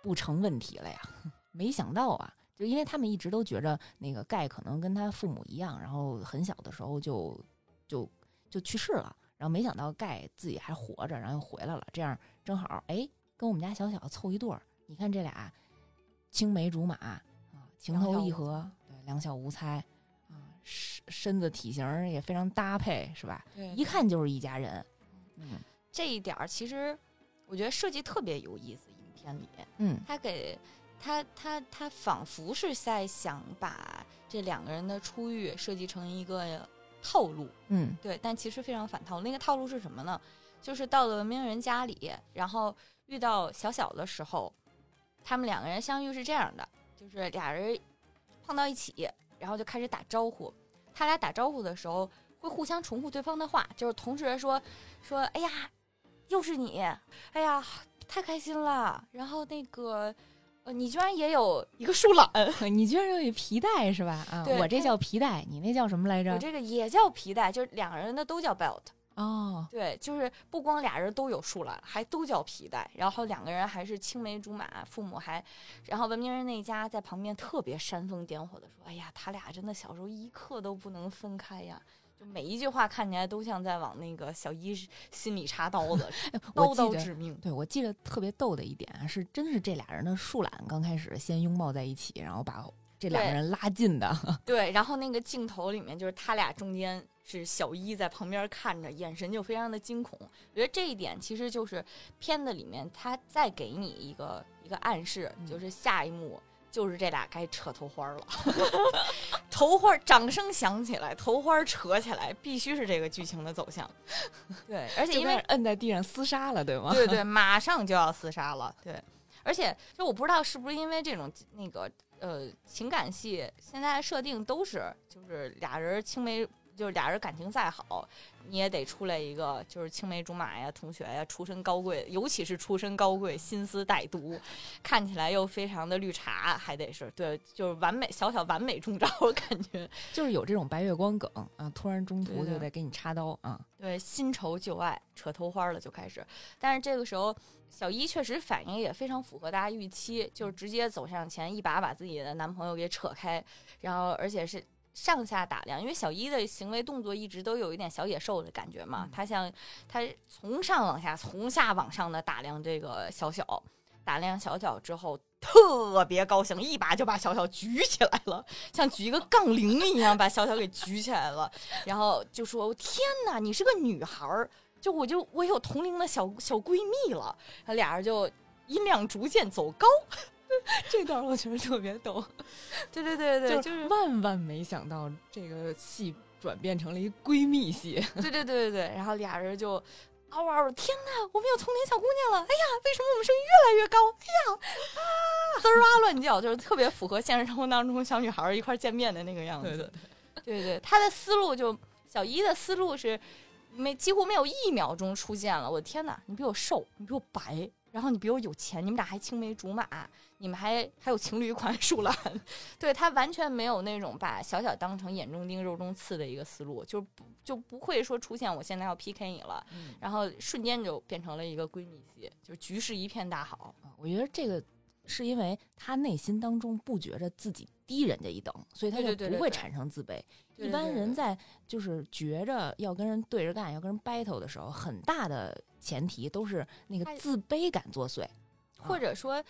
不成问题了呀？没想到啊，就因为他们一直都觉着那个盖可能跟他父母一样，然后很小的时候就就就去世了，然后没想到盖自己还活着，然后又回来了，这样正好哎跟我们家小小凑一对儿。你看这俩青梅竹马啊，情投意合，对，两小无猜啊，身身子体型也非常搭配，是吧？对一看就是一家人。嗯这一点儿，其实我觉得设计特别有意思。影片里，嗯他给他他他仿佛是在想把这两个人的初遇设计成一个套路，嗯对，但其实非常反套路。那个套路是什么呢？就是到了文明人家里，然后遇到小小的时候，他们两个人相遇是这样的，就是俩人碰到一起，然后就开始打招呼。他俩打招呼的时候会互相重复对方的话，就是同时说说，哎呀，又是你，哎呀，太开心了。然后那个，呃，你居然也有一个树懒，你居然有一皮带是吧？啊，我这叫皮带，你那叫什么来着我？这个也叫皮带，就是两个人的都叫 belt。哦，对，就是不光俩人都有树懒，还都叫皮带，然后两个人还是青梅竹马，父母还，然后文明人那家在旁边特别煽风点火的说：“哎呀，他俩真的小时候一刻都不能分开呀。”就每一句话看起来都像在往那个小一心里插刀子，刀刀致命。对，我记得特别逗的一点啊，是真是这俩人的树懒刚开始先拥抱在一起，然后把这两个人拉近的。对，然后那个镜头里面就是他俩中间是小一在旁边看着，眼神就非常的惊恐。我觉得这一点其实就是片子里面他再给你一个一个暗示，嗯就是下一幕就是这俩该扯头花了，头花掌声响起来，头花扯起来，必须是这个剧情的走向。对，而且因为摁在地上厮杀了，对吗？对对，马上就要厮杀了。对，而且就我不知道是不是因为这种那个呃情感戏，现在设定都是就是俩人青梅，就是俩人感情再好，你也得出来一个就是青梅竹马呀，同学呀，出身高贵，尤其是出身高贵，心思歹毒，看起来又非常的绿茶，还得是对，就是完美小小完美中招，我感觉就是有这种白月光梗啊，突然中途就得给你插刀啊。对，新仇旧爱，扯头花了就开始。但是这个时候，小一确实反应也非常符合大家预期，就是直接走上前，一把把自己的男朋友给扯开，然后而且是上下打量，因为小一的行为动作一直都有一点小野兽的感觉嘛，他像他从上往下，从下往上的打量这个小小，打量小小之后。特别高兴，一把就把小小举起来了，像举一个杠铃一样把小小给举起来了。然后就说：“天哪，你是个女孩儿，就我就我有同龄的小小闺蜜了。”他俩人就音量逐渐走高。这段我觉得特别逗，对对对对，就就是万万没想到这个戏转变成了一闺蜜戏。对对对对对。然后俩人就嗷嗷的：“天哪，我们有丛林小姑娘了！哎呀，为什么我们声音越来越高？哎呀啊，滋儿哇乱叫，就是特别符合现实生活当中小女孩一块见面的那个样子。对对对对，他的思路就小一的思路是没几乎没有一秒钟出现了。我的天哪，你比我瘦，你比我白，然后你比我有钱，你们俩还青梅竹马，你们还还有情侣款 树懒。对他完全没有那种把小小当成眼中钉肉中刺的一个思路，就不就不会说出现我现在要 PK 你了，然后瞬间就变成了一个闺蜜戏，就局势一片大好。啊我觉得这个是因为他内心当中不觉着自己低人家一等，所以他就不会产生自卑。对一般人在就是觉着要跟人对着干，要跟人 battle 的时候，很大的前提都是那个自卑感作祟。或者说，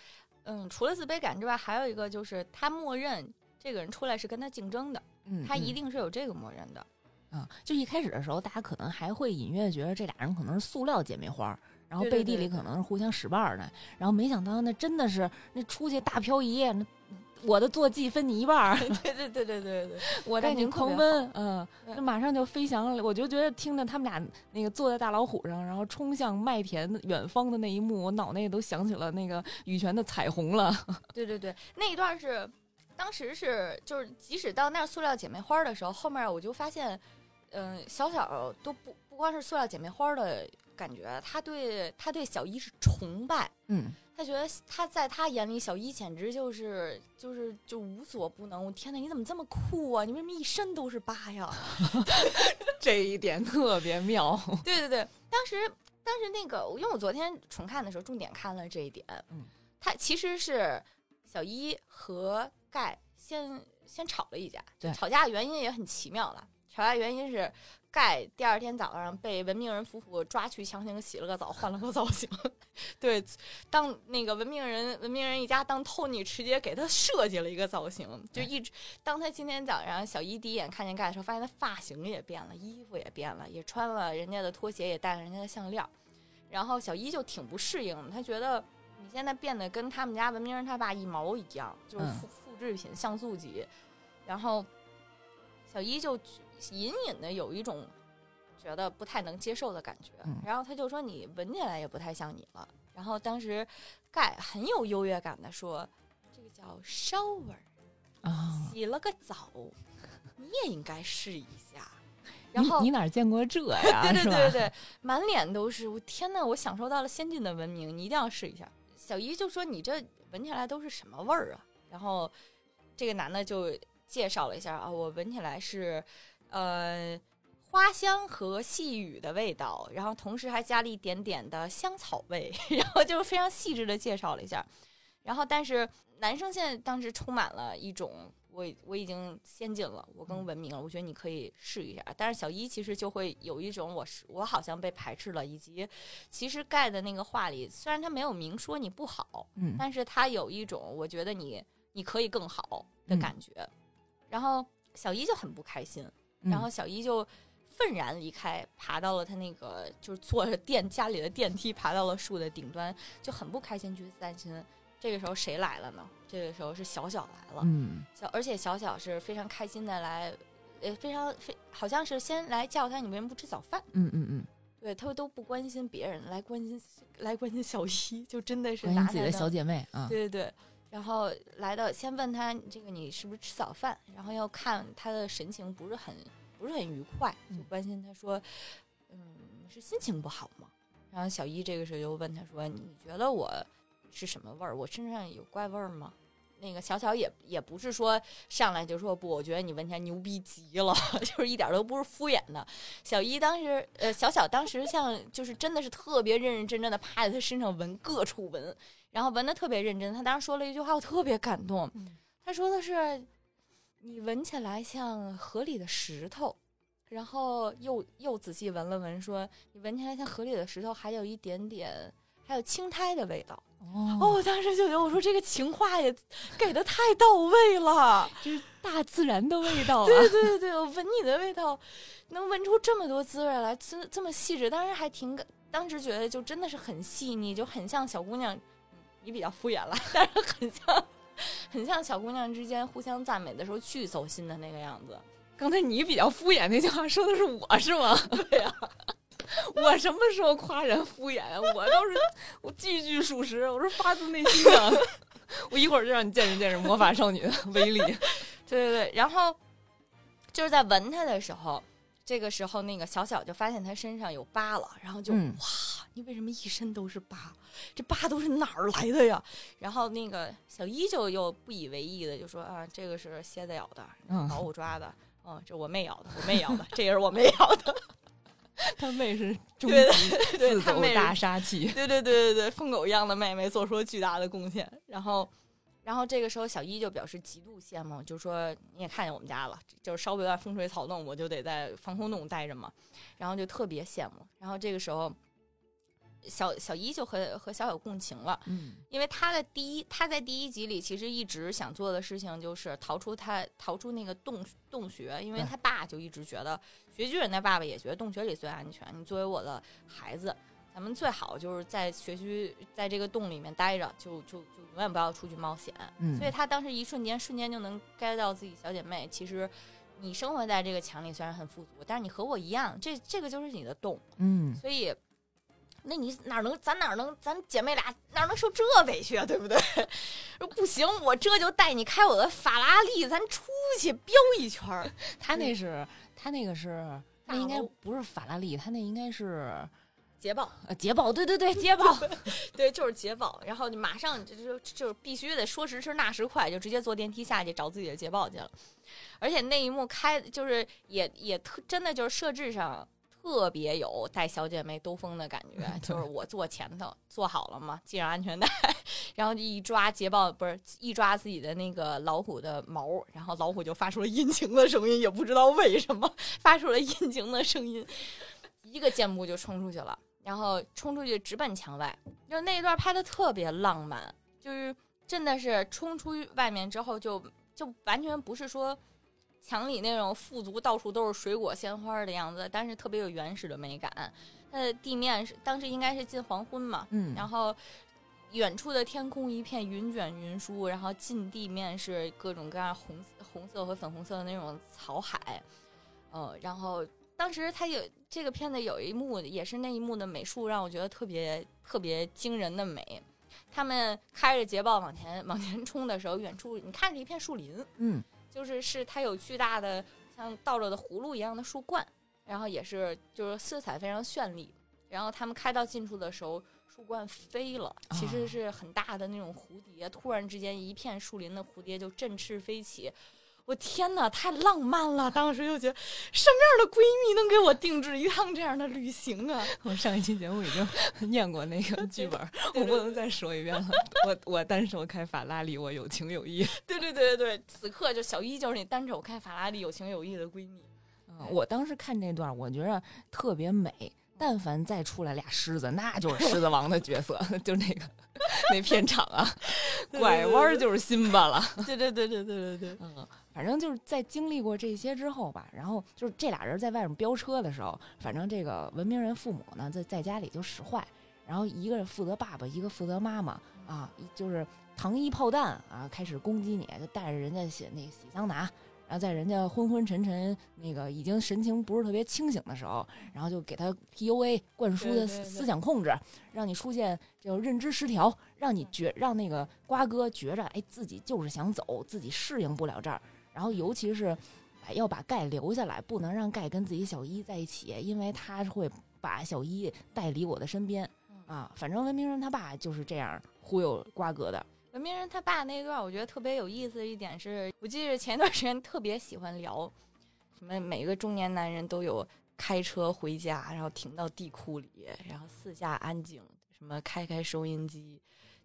嗯，除了自卑感之外，还有一个就是他默认这个人出来是跟他竞争的，嗯，他一嗯定是有这个默认的。啊，就一开始的时候，大家可能还会隐约觉得这俩人可能是塑料姐妹花，然后背地里可能是互相使绊儿的，然后没想到那真的是那出去大漂移，那我的坐骑分你一半儿，对对对对对对，我带你感情特别狂奔，嗯，那马上就飞翔了。我就觉得听着他们俩那个坐在大老虎上，然后冲向麦田远方的那一幕，我脑内都想起了那个羽泉的彩虹了。对对对，那一段是当时是就是即使到那儿塑料姐妹花的时候，后面我就发现，嗯、小小都不不光是塑料姐妹花的感觉，他对他对小一是崇拜。嗯，他觉得他在他眼里，小一简直就是就是就无所不能。我天哪，你怎么这么酷啊？你为什么一身都是疤呀？这一点特别妙。对对对，当时当时那个，因为我昨天重看的时候，重点看了这一点。嗯，他其实是小一和盖先先吵了一架，对吵架的原因也很奇妙了。吵架原因是盖第二天早上被文明人夫妇抓去强行洗了个澡，换了个造型。对，当那个文明人文明人一家当 Tony 直接给他设计了一个造型，就一直当他今天早上小一第一眼看见盖的时候，发现他发型也变了，衣服也变了，也穿了人家的拖鞋，也戴了人家的项链。然后小一就挺不适应的，他觉得你现在变得跟他们家文明人他爸一毛一样，就是嗯复复制品像素级。然后小一就隐隐的有一种觉得不太能接受的感觉，嗯然后他就说你闻起来也不太像你了。然后当时盖很有优越感的说，这个叫 shower，啊，洗了个澡，你也应该试一下。然后你你哪儿见过这呀？对对对对对，满脸都是，我天呐，我享受到了先进的文明，你一定要试一下。小姨就说：“你这闻起来都是什么味儿啊？”然后这个男的就介绍了一下啊，我闻起来是呃花香和细雨的味道，然后同时还加了一点点的香草味，然后就是非常细致的介绍了一下。然后但是男生现在当时充满了一种我我已经先进了，我更文明了，我觉得你可以试一下。但是小一其实就会有一种我是我好像被排斥了，以及其实盖的那个话里，虽然他没有明说你不好，嗯但是他有一种我觉得你你可以更好的感觉。然后小一就很不开心，嗯然后小一就愤然离开，爬到了他那个就是坐着电家里的电梯，爬到了树的顶端，就很不开心，去担心。这个时候谁来了呢？这个时候是小小来了，嗯小而且小小是非常开心的来，呃，非常非好像是先来叫他，你为什么不吃早饭？嗯嗯嗯，对他都不关心别人，来关心来关心小一，就真的是关拿心自己的小姐妹啊，对对对，然后来到先问他这个你是不是吃早饭，然后要看他的神情不是很不是很愉快，就嗯关心他说，嗯，是心情不好吗？然后小一这个时候就问他说，你觉得我是什么味儿？我身上有怪味儿吗？那个小小也也不是说上来就说不，我觉得你闻起来牛逼极了，就是一点儿都不是敷衍的。小一当时，呃，小小当时像就是真的是特别认认真真的趴在他身上闻各处闻，然后闻的特别认真。他当时说了一句话，我特别感动。嗯他说的是：“你闻起来像河里的石头。”然后又又仔细闻了闻，说：“你闻起来像河里的石头，还有一点点，还有青苔的味道。”哦，哦，我当时就觉得，我说这个情话也给的太到位了。这是大自然的味道啊，对对对对，我闻你的味道，能闻出这么多滋味来，这这么细致，当时还挺感，当时觉得就真的是很细腻，就很像小姑娘，嗯你比较敷衍了，但是很像，很像小姑娘之间互相赞美的时候巨走心的那个样子。刚才你比较敷衍那句话说的是我是吗？对呀、我什么时候夸人敷衍啊？我都是我句句属实，我是发自内心的。我一会儿就让你见识见识魔法少女的威力。对对对，然后就是在闻它的时候，这个时候那个小小就发现他身上有疤了，然后就、嗯哇，你为什么一身都是疤？这疤都是哪儿来的呀？然后那个小一就又不以为意的就说啊，这个是蝎子咬的，嗯老虎抓的，嗯，这我妹咬的，我妹咬的，这也是我妹咬的。他妹是终对极对自他妹是走大杀器。对对对对对，疯狗一样的妹妹做出了巨大的贡献。然后，然后这个时候小一就表示极度羡慕，就说你也看见我们家了，就是稍微有点风吹草动，我就得在防空洞待着嘛。然后就特别羡慕。然后这个时候，小小一就和和小小共情了。嗯因为他的第一，他在第一集里其实一直想做的事情就是逃出他逃出那个洞洞穴，因为他爸就一直觉得学巨人的爸爸也觉得洞穴里最安全。你作为我的孩子，咱们最好就是在学区在这个洞里面待着，就就就永远不要出去冒险。嗯，所以他当时一瞬间瞬间就能 get 到自己小姐妹，其实你生活在这个墙里虽然很富足，但是你和我一样，这这个就是你的洞。嗯所以，那你哪能咱哪能咱姐妹俩哪能受这委屈啊？对不对？说 不行，我这就带你开我的法拉利，咱出去飙一圈儿。他那是他那个是那应该不是法拉利，他那应该是捷豹，呃捷豹，对对对，捷豹。对，就是捷豹。然后你马上就就就必须得说时迟那时快，就直接坐电梯下去找自己的捷豹去了。而且那一幕开就是也也特真的就是设置上特别有带小姐妹兜风的感觉，就是我坐前头坐好了嘛，系上安全带，然后一抓捷豹不是一抓自己的那个老虎的毛，然后老虎就发出了殷勤的声音，也不知道为什么发出了殷勤的声音，一个箭步就冲出去了。然后冲出去直奔墙外，就那一段拍的特别浪漫，就是真的是冲出外面之后就就完全不是说墙里那种富足到处都是水果鲜花的样子，但是特别有原始的美感。它的地面是当时应该是近黄昏嘛，嗯，然后远处的天空一片云卷云舒，然后近地面是各种各样红红色和粉红色的那种草海，呃，然后当时他有这个片子有一幕也是那一幕的美术让我觉得特别特别惊人的美。他们开着捷豹往前往前冲的时候，远处你看着一片树林，嗯就是是它有巨大的像倒着的葫芦一样的树冠，然后也是就是色彩非常绚丽。然后他们开到近处的时候，树冠飞了，其实啊是很大的那种蝴蝶，突然之间一片树林的蝴蝶就振翅飞起。我天哪，太浪漫了！当时就觉得，什么样的闺蜜能给我定制一趟这样的旅行啊？我上一期节目已经 念过那个剧本，我不能再说一遍了。我我单手开法拉利，我有情有义。对对对对对，此刻就小一就是你单手开法拉利有情有义的闺蜜。嗯我当时看这段，我觉着特别美。但凡再出来俩狮子，那就是狮子王的角色，就那个那片场啊，拐弯儿就是辛巴了。对对对对对对对，嗯，反正就是在经历过这些之后吧，然后就是这俩人在外面飙车的时候，反正这个文明人父母呢，在在家里就使坏，然后一个负责爸爸，一个负责妈妈啊，就是糖衣炮弹啊，开始攻击你，就带着人家洗那个洗桑拿。然后在人家昏昏沉沉、那个已经神情不是特别清醒的时候，然后就给他 PUA 灌输的思想控制，让你出现这种认知失调，让你觉让那个瓜哥觉着，哎，自己就是想走，自己适应不了这儿。然后尤其是，哎，要把盖留下来，不能让盖跟自己小一在一起，因为他会把小一带离我的身边啊。反正文明人他爸就是这样忽悠瓜哥的。文明人他爸那段，我觉得特别有意思的一点是，我记得前段时间特别喜欢聊，什么每个中年男人都有开车回家，然后停到地库里，然后四下安静，什么开开收音机，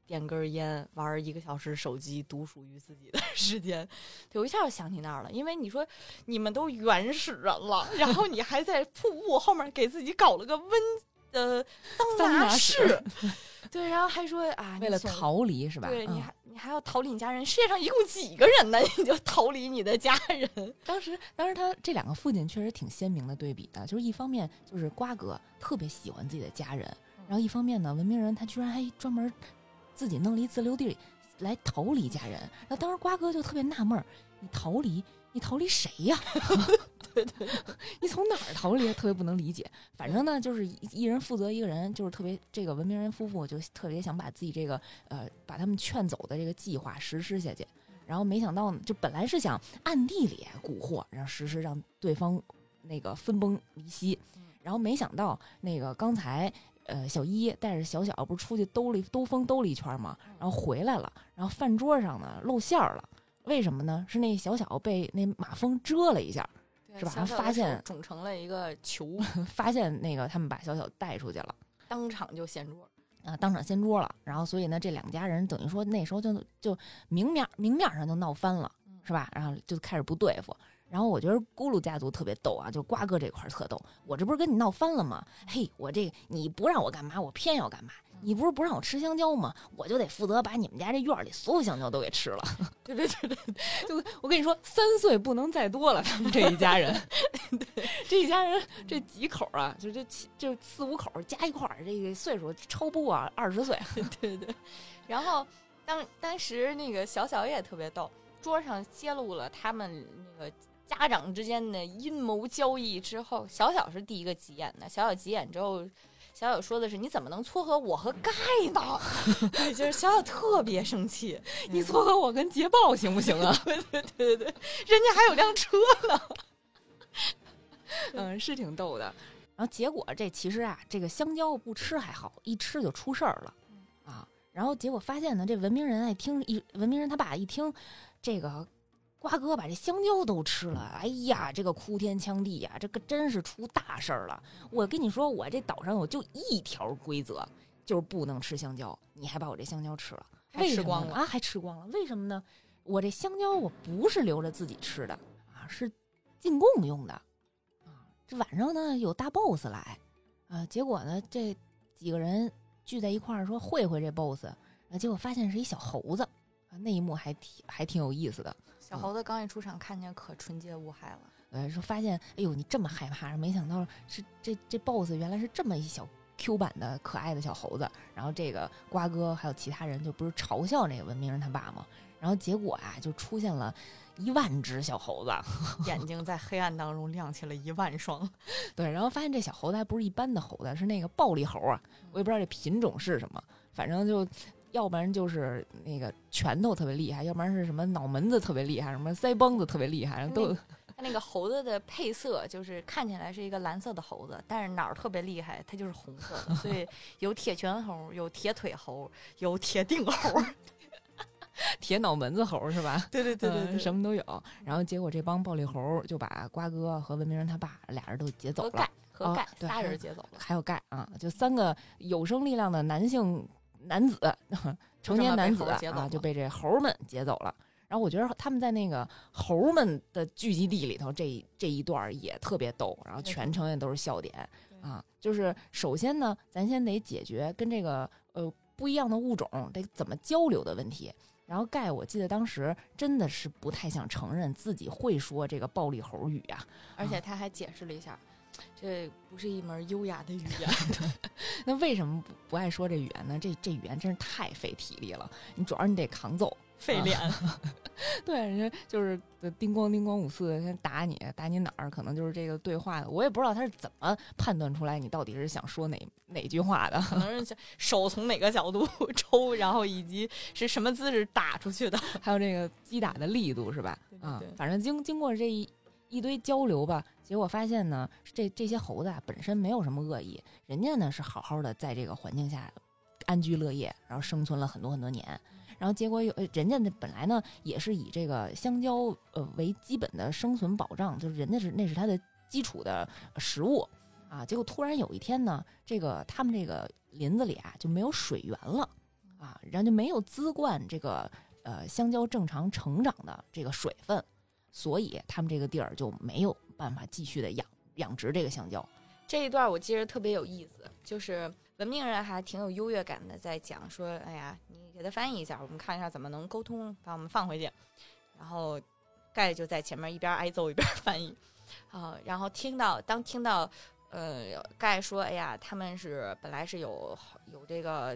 点根烟，玩一个小时手机，独属于自己的 时间。对我一下就想起那儿了，因为你说你们都原始人了，然后你还在瀑布后面给自己搞了个温呃桑桑拿拿室室。对，然后还说啊，为了逃离是吧？对，你嗯还你还要逃离你家人，世界上一共几个人呢？你就逃离你的家人。当时，当时他这两个父亲确实挺鲜明的对比的，就是一方面就是瓜哥特别喜欢自己的家人，然后一方面呢，文明人他居然还专门自己弄了一自留地来逃离家人。那当时瓜哥就特别纳闷儿，你逃离，你逃离谁呀？对对你从哪儿逃离？特别不能理解。反正呢，就是一人负责一个人，就是特别这个文明人夫妇就特别想把自己这个呃把他们劝走的这个计划实施下去。然后没想到呢，就本来是想暗地里蛊惑，然后实施让对方那个分崩离析。然后没想到那个刚才呃小一带着小小不是出去兜了兜风兜了一圈嘛，然后回来了，然后饭桌上呢露馅儿了。为什么呢？是那小小被那马蜂蛰了一下。是吧？小小发现肿成了一个球，发现那个他们把小小带出去了。当场就掀桌。啊，当场掀桌了，然后所以呢，这两家人等于说那时候就就明面明面上就闹翻了，嗯是吧？然后就开始不对付。然后我觉得咕噜家族特别逗啊，就瓜哥这块儿特逗。我这不是跟你闹翻了吗？嘿，我这你不让我干嘛，我偏要干嘛。你不是不让我吃香蕉吗？我就得负责把你们家这院里所有香蕉都给吃了。对对对对，就我跟你说，三岁不能再多了，他们这一家人，这一家人这几口啊，就这七就四五口加一块儿，这个岁数超不过二十岁。对对。然后当当时那个小小也特别逗，桌上揭露了他们那个家长之间的阴谋交易之后，小小是第一个急眼的。小小急眼之后，小小说的是：“你怎么能撮合我和盖呢？”对，就是小小特别生气，你撮合我跟捷豹行不行啊？对对对对，人家还有辆车呢。嗯，是挺逗的。然后结果这其实啊，这个香蕉不吃还好，一吃就出事儿了啊。然后结果发现呢，这文明人啊，一听一文明人他爸一听这个瓜哥把这香蕉都吃了，哎呀，这个哭天抢地呀，这个真是出大事儿了。我跟你说，我这岛上我就一条规则，就是不能吃香蕉，你还把我这香蕉吃了，还为吃光了什么啊？还吃光了，为什么呢？我这香蕉我不是留着自己吃的啊，是进贡用的啊。这晚上呢有大 boss 来啊，结果呢这几个人聚在一块儿说会会这 boss，啊，结果发现是一小猴子啊，那一幕还挺还挺有意思的。小猴子刚一出场，看见可纯洁无害了。呃，说发现，哎呦，你这么害怕，没想到是这这 boss 原来是这么一小 Q 版的可爱的小猴子。然后这个瓜哥还有其他人就不是嘲笑那个文明人他爸吗？然后结果啊，就出现了一万只小猴子，眼睛在黑暗当中亮起了一万双。对，然后发现这小猴子还不是一般的猴子，是那个暴力猴啊，我也不知道这品种是什么，反正就。要不然就是那个拳头特别厉害，要不然是什么脑门子特别厉害，什么腮帮子特别厉害，然后都有它那个猴子的配色就是看起来是一个蓝色的猴子，但是哪儿特别厉害，它就是红色的。所以 有铁拳猴，有铁腿猴，有铁腚猴，铁脑门子猴是吧？对对嗯什么都有。然后结果这帮暴力猴就把瓜哥和文明人他爸俩人都劫走了和盖，和盖哦仨人劫走了。还有盖啊，就三个有生力量的男性男子，成年男子啊，就被这猴们劫走了。然后我觉得他们在那个猴们的聚集地里头，这这一段也特别逗，然后全程也都是笑点啊。就是首先呢，咱先得解决跟这个呃不一样的物种得怎么交流的问题。然后盖，我记得当时真的是不太想承认自己会说这个暴力猴语啊，而且他还解释了一下，这不是一门优雅的语言。那为什么不不爱说这语言呢？这这语言真是太费体力了，你主要你得扛揍，费脸，对，人家就是叮咣叮咣五四先打你，打你哪儿，可能就是这个对话的，我也不知道他是怎么判断出来你到底是想说哪哪句话的。可能是手从哪个角度 抽，然后以及是什么姿势打出去的。还有这个击打的力度是吧？啊对对对，反正经经过这一一堆交流吧，结果发现呢，这这些猴子啊本身没有什么恶意，人家呢是好好的在这个环境下安居乐业，然后生存了很多很多年。然后结果有呃人家呢本来呢也是以这个香蕉呃为基本的生存保障，就是人家是那是它的基础的食物啊。结果突然有一天呢，这个他们这个林子里啊就没有水源了啊，然后就没有滋灌这个呃香蕉正常成长的这个水分，所以他们这个地儿就没有办法继续的养养殖这个香蕉。这一段我记得特别有意思，就是文明人还挺有优越感的，在讲说，哎呀，你给他翻译一下，我们看一下怎么能沟通，把我们放回去。然后盖就在前面一边挨揍一边翻译，啊，然后听到当听到呃盖说，哎呀，他们是本来是有有这个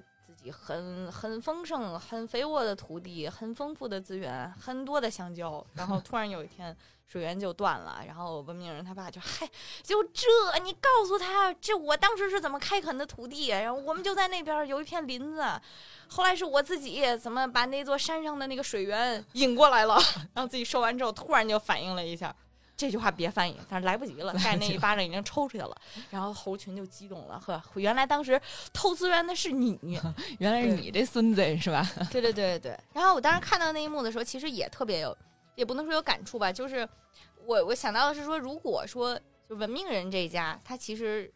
很很丰盛、很肥沃的土地，很丰富的资源，很多的香蕉，然后突然有一天。水源就断了，然后文明人他爸就嗨，就这，你告诉他，这我当时是怎么开垦的土地，然后我们就在那边有一片林子，后来是我自己怎么把那座山上的那个水源引过来了，然后自己说完之后，突然就反应了一下，这句话别翻译，但是来不及了，盖那一巴掌已经抽出去了，然后猴群就激动了，呵，原来当时偷资源的是你，原来是你这孙子是吧？对对对对对。然后我当时看到那一幕的时候，其实也特别有，也不能说有感触吧，就是。我我想到的是说，如果说就文明人这一家，他其实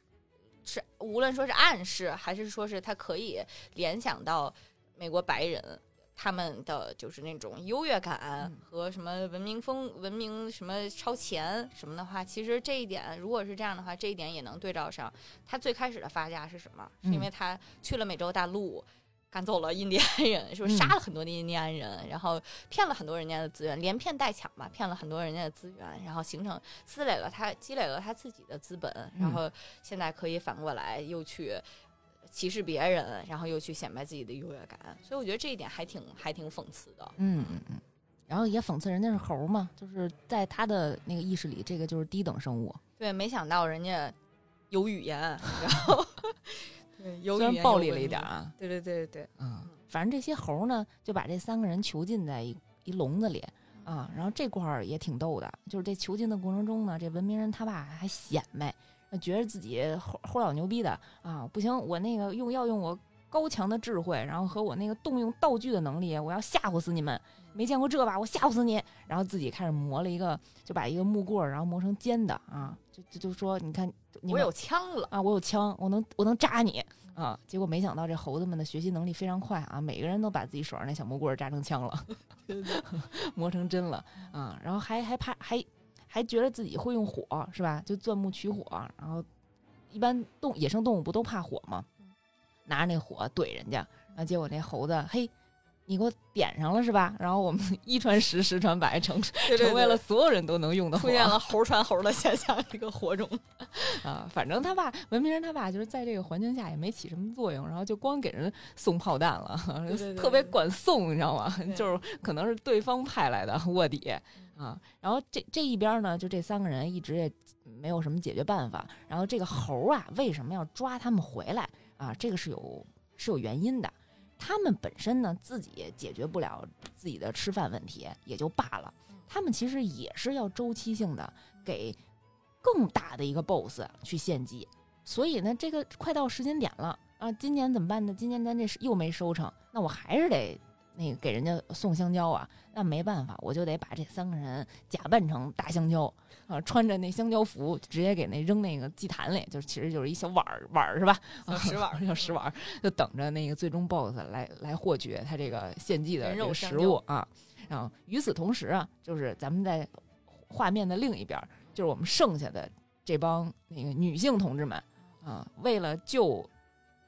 是无论说是暗示，还是说是他可以联想到美国白人他们的就是那种优越感嗯和什么文明风、文明什么超前什么的话，其实这一点如果是这样的话，这一点也能对照上。他最开始的发家是什么？是因为他去了美洲大陆。赶走了印第安人，是不是嗯杀了很多的印第安人，然后骗了很多人家的资源，连骗带抢吧，骗了很多人家的资源，然后形成积累了他积累了他自己的资本，然后现在可以反过来又去歧视别人，然后又去显摆自己的优越感，所以我觉得这一点还挺还挺讽刺的。嗯嗯嗯，然后也讽刺人家是猴嘛，就是在他的那个意识里，这个就是低等生物，对，没想到人家有语言，然后对有虽然暴力了一点啊，对对对对对，嗯，反正这些猴呢，就把这三个人囚禁在一一笼子里啊。然后这块儿也挺逗的，就是这囚禁的过程中呢，这文明人他爸还显摆，觉得自己齁齁老牛逼的啊，不行，我那个用要用我高强的智慧，然后和我那个动用道具的能力，我要吓唬死你们。没见过这吧？我吓唬死你！然后自己开始磨了一个，就把一个木棍儿，然后磨成尖的啊，就就就说，你看，你我有枪了，啊，我有枪，我能我能扎你啊！结果没想到这猴子们的学习能力非常快啊，每个人都把自己手上那小木棍儿扎成枪了 磨成针了啊！然后还还怕还还觉得自己会用火是吧？就钻木取火，然后一般动野生动物不都怕火吗？拿着那火怼人家，然后结果那猴子嘿。你给我点上了是吧？然后我们 一传十，十传百，成成为了所有人都能用的火，出现了 猴传猴的现象，这个火种 啊，反正他爸文明人他爸就是在这个环境下也没起什么作用，然后就光给人送炮弹了，对对对特别管送，你知道吗？对就是可能是对方派来的卧底啊。然后这这一边呢，就这三个人一直也没有什么解决办法。然后这个猴啊，为什么要抓他们回来啊？这个是有是有原因的。他们本身呢，自己解决不了自己的吃饭问题，也就罢了。他们其实也是要周期性的给更大的一个 BOSS 去献祭，所以呢，这个快到时间点了啊，今年怎么办呢？今年咱这是又没收成，那我还是得那个给人家送香蕉啊。那没办法，我就得把这三个人假扮成大香蕉啊，穿着那香蕉服，直接给那扔那个祭坛里，就是其实就是一小碗儿碗儿是吧？小石碗儿 小石碗儿，就等着那个最终 BOSS 来来获取他这个献祭的这个食物啊。然后与此同时啊，就是咱们在画面的另一边，就是我们剩下的这帮那个女性同志们啊，为了救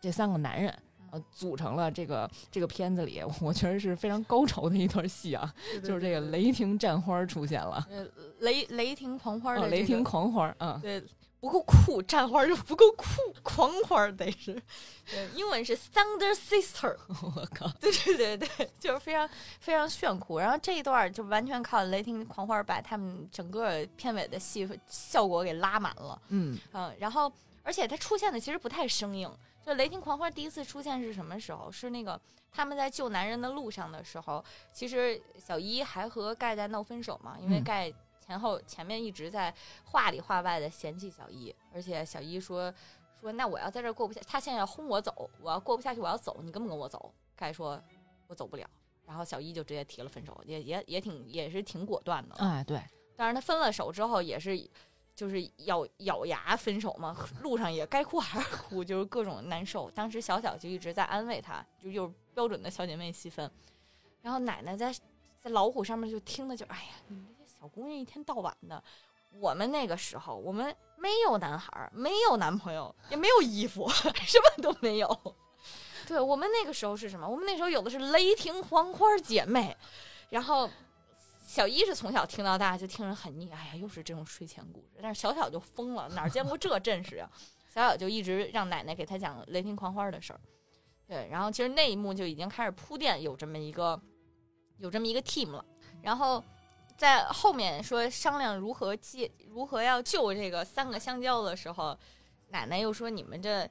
这三个男人。呃，组成了这个这个片子里，我觉得是非常高潮的一段戏啊，就是这个雷霆战花出现了，呃雷雷霆狂花的、哦，雷霆狂花，嗯，对不够酷，战花就不够酷，狂花得是，对，英文是 Thunder Sister，我靠，对对对对，就是非常非常炫酷。然后这一段就完全靠雷霆狂花把他们整个片尾的戏效果给拉满了，嗯嗯，然后而且它出现的其实不太生硬。就雷霆狂花第一次出现是什么时候？是那个他们在救男人的路上的时候，其实小一还和盖在闹分手嘛，因为嗯盖前后前面一直在话里话外的嫌弃小一，而且小一说说那我要在这儿过不下，他现在要轰我走，我要过不下去，我要走，你跟不跟我走？盖说我走不了，然后小一就直接提了分手，也也也挺也是挺果断的。哎，对，当然他分了手之后也是。就是咬咬牙分手嘛，路上也该哭还是哭，就是各种难受。当时小小就一直在安慰他，就又标准的小姐妹戏份。然后奶奶在在老虎上面就听的就，哎呀，你们这些小姑娘一天到晚的。我们那个时候，我们没有男孩，没有男朋友，也没有衣服，什么都没有。对我们那个时候是什么？我们那时候有的是雷霆黄花姐妹，然后。小一是从小听到大，就听着很腻。哎呀，又是这种睡前故事。但是小小就疯了，哪见过这阵势啊？小小就一直让奶奶给他讲雷霆狂花的事儿。对，然后其实那一幕就已经开始铺垫，有这么一个有这么一个 team 了。然后在后面说商量如何借如何要救这个三个香蕉的时候，奶奶又说：“你们这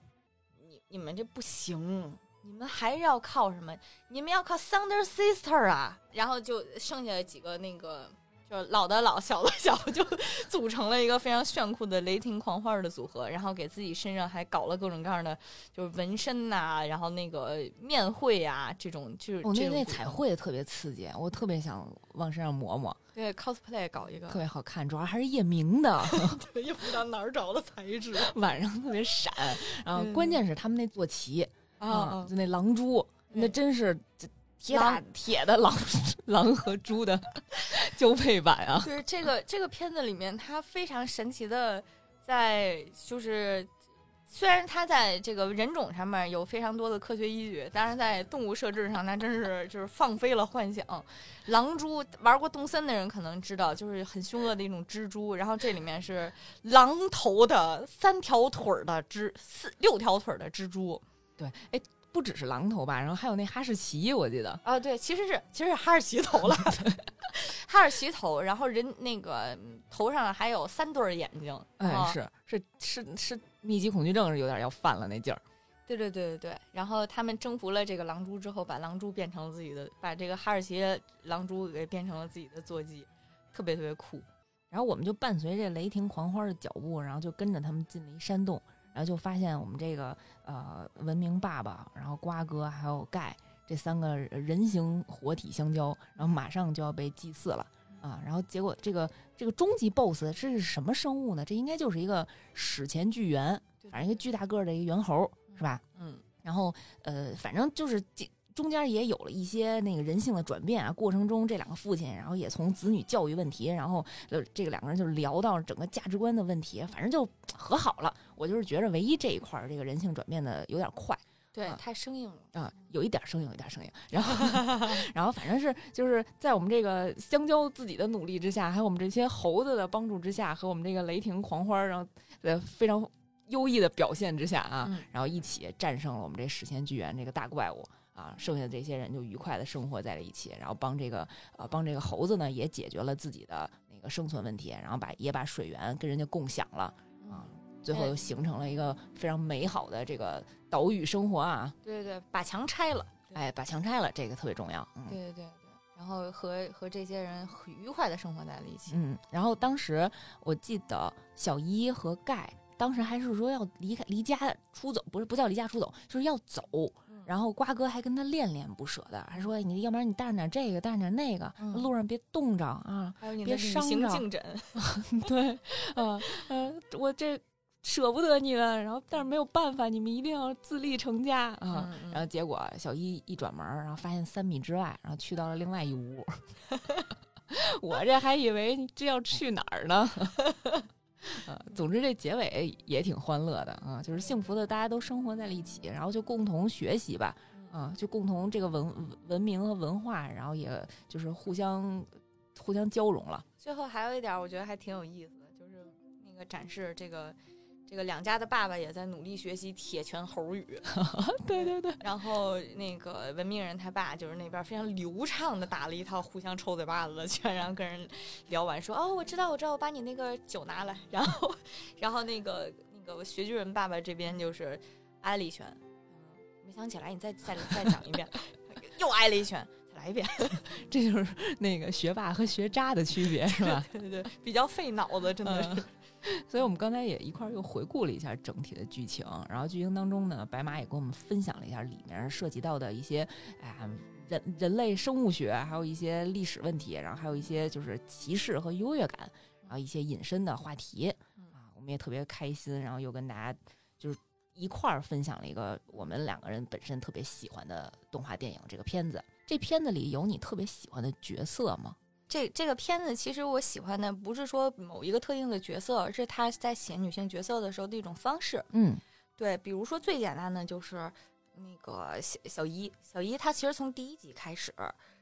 你你们这不行。”你们还是要靠什么？你们要靠 Thunder Sister 啊！然后就剩下几个那个就是老的老，小的小，就组成了一个非常炫酷的雷霆狂欢的组合，然后给自己身上还搞了各种各样的就是纹身呐、然后那个面绘呀、这种就是我、哦那那彩绘特别刺激，我特别想往身上抹抹，对 cosplay 搞一个特，别好看，主要还是夜明的，也不知道哪儿找的材质 晚上特别闪。然后嗯关键是他们那坐骑啊啊就那狼蛛，那真是铁打铁的狼 狼和猪的交配版啊！就是这个这个片子里面，它非常神奇的在就是。虽然它在这个人种上面有非常多的科学依据，但是在动物设置上，那真是就是放飞了幻想。狼蛛玩过动森的人可能知道，就是很凶恶的一种蜘蛛。然后这里面是狼头的三条腿儿的蜘四六条腿儿的蜘蛛对，哎，不只是狼头吧，然后还有那哈士奇，我记得。啊，对，其实是其实是哈士奇头了，哈士奇头，然后人那个嗯头上还有三对儿眼睛，哎，啊是是是是，密集恐惧症是有点要犯了那劲儿。对对对对对，然后他们征服了这个狼蛛之后，把狼蛛变成了自己的，把这个哈士奇狼蛛给变成了自己的坐骑，特别特别酷。然后我们就伴随着雷霆狂欢的脚步，然后就跟着他们进了一山洞，然后就发现我们这个呃文明爸爸，然后瓜哥还有盖这三个人形活体相交，然后马上就要被祭祀了啊！然后结果这个这个终极 BOSS 这是什么生物呢？这应该就是一个史前巨猿，反正一个巨大个儿的一个猿猴，是吧？嗯，然后呃，反正就是这中间也有了一些那个人性的转变啊。过程中，这两个父亲，然后也从子女教育问题，然后呃，这个两个人就聊到整个价值观的问题，反正就和好了。我就是觉着唯一这一块儿，这个人性转变的有点快对，啊太生硬了。啊，有一点生硬，有一点生硬。然后，然后反正是就是在我们这个香蕉自己的努力之下，还有我们这些猴子的帮助之下，和我们这个雷霆狂欢，然后呃非常优异的表现之下啊，嗯然后一起战胜了我们这史前巨猿这个大怪物啊，剩下的这些人就愉快的生活在了一起，然后帮这个呃帮这个猴子呢也解决了自己的那个生存问题，然后把也把水源跟人家共享了啊，最后哎又形成了一个非常美好的这个岛屿生活啊，对对对，把墙拆了。哎，把墙拆了，这个特别重要，嗯。对对对对，然后和和这些人很愉快的生活在了一起。嗯，然后当时我记得小一和盖当时还是说要离开离家出走，不是不叫离家出走，就是要走。嗯然后瓜哥还跟他恋恋不舍的，还说你要不然你带上点这个，带上点那个，嗯路上别冻着啊。还有你的别伤着 对，啊呃，我这舍不得你们，然后但是没有办法，你们一定要自立成家啊。嗯嗯然后结果小一一转门，然后发现三米之外，然后去到了另外一屋。我这还以为这要去哪儿呢？啊，总之这结尾也挺欢乐的啊，就是幸福的大家都生活在了一起，然后就共同学习吧，啊，就共同这个文文明和文化，然后也就是互相互相交融了。最后还有一点儿，我觉得还挺有意思的，就是那个展示这个这个两家的爸爸也在努力学习铁拳猴语。对对对，然后那个文明人他爸就是那边非常流畅的打了一套互相抽嘴巴子的拳，然后跟人聊完说哦我知道我知道我把你那个酒拿来，然后然后那个那个学巨人爸爸这边就是挨了一拳，嗯，没想起来你再再再讲一遍，又挨了一拳，再来一遍，这就是那个学霸和学渣的区别，是吧？对对对，比较费脑子，真的是。嗯所以我们刚才也一块儿又回顾了一下整体的剧情，然后剧情当中呢，白马也跟我们分享了一下里面涉及到的一些，哎呀，人人类生物学，还有一些历史问题，然后还有一些就是歧视和优越感，然后一些隐身的话题啊，我们也特别开心，然后又跟大家就是一块儿分享了一个我们两个人本身特别喜欢的动画电影这个片子。这片子里有你特别喜欢的角色吗？这这个片子其实我喜欢的不是说某一个特定的角色，而是他在写女性角色的时候的一种方式。嗯对，比如说最简单的就是那个小小一，小一她其实从第一集开始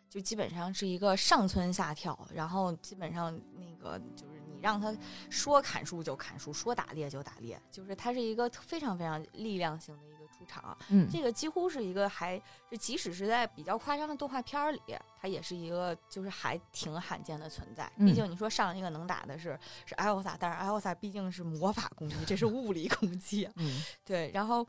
就基本上是一个上蹿下跳，然后基本上那个就是你让她说砍树就砍树，说打猎就打猎，就是她是一个非常非常力量型的出场。嗯这个几乎是一个还就即使是在比较夸张的动画片儿里，它也是一个就是还挺罕见的存在。嗯毕竟你说上一个能打的是是艾欧萨，但是艾欧萨毕竟是魔法攻击，这是物理攻击。嗯 对，然后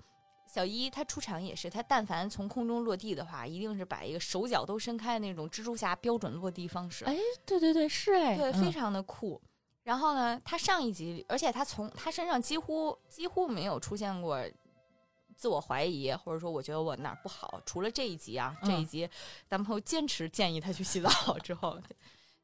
小一他出场也是，他但凡从空中落地的话，一定是把一个手脚都伸开的那种蜘蛛侠标准落地方式。哎，对对对，是哎，对，嗯非常的酷。然后呢，他上一集，而且他从他身上几乎几乎没有出现过自我怀疑，或者说我觉得我哪儿不好，除了这一集啊，这一嗯集咱们朋友坚持建议他去洗澡 之后，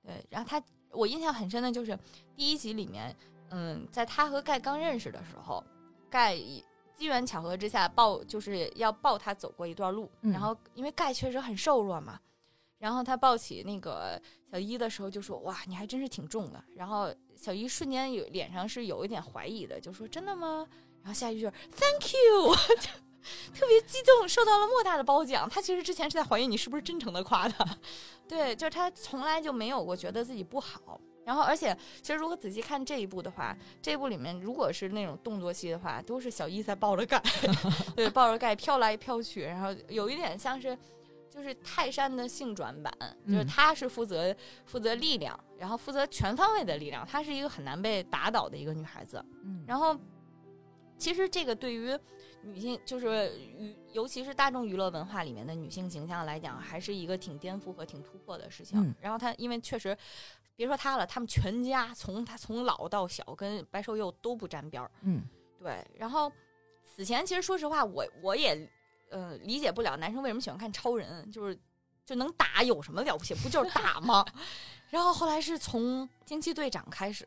对，然后他我印象很深的就是第一集里面，嗯，在他和盖刚认识的时候，盖机缘巧合之下抱就是要抱他走过一段路，嗯然后因为盖确实很瘦弱嘛，然后他抱起那个小一的时候就说：“哇，你还真是挺重的。”然后小一瞬间有脸上是有一点怀疑的，就说：“真的吗？”然后下一句就是 “Thank you”，就特别激动，受到了莫大的褒奖。他其实之前是在怀疑你是不是真诚的夸他，对，就是他从来就没有过觉得自己不好。然后，而且其实如果仔细看这一部的话，这一部里面如果是那种动作戏的话，都是小一在抱着盖，对，抱着盖飘来飘去，然后有一点像是。就是泰山的性转版，就是嗯他是负责负责力量，然后负责全方位的力量。她是一个很难被打倒的一个女孩子。嗯，然后，其实这个对于女性，就是娱，尤其是大众娱乐文化里面的女性形象来讲，还是一个挺颠覆和挺突破的事情。嗯然后她，因为确实，别说她了，他们全家从她从老到小跟白瘦幼都不沾边儿。嗯对，然后此前其实说实话，我我也呃理解不了男生为什么喜欢看超人，就是就能打有什么了不起？不就是打吗？然后后来是从惊奇队长开始，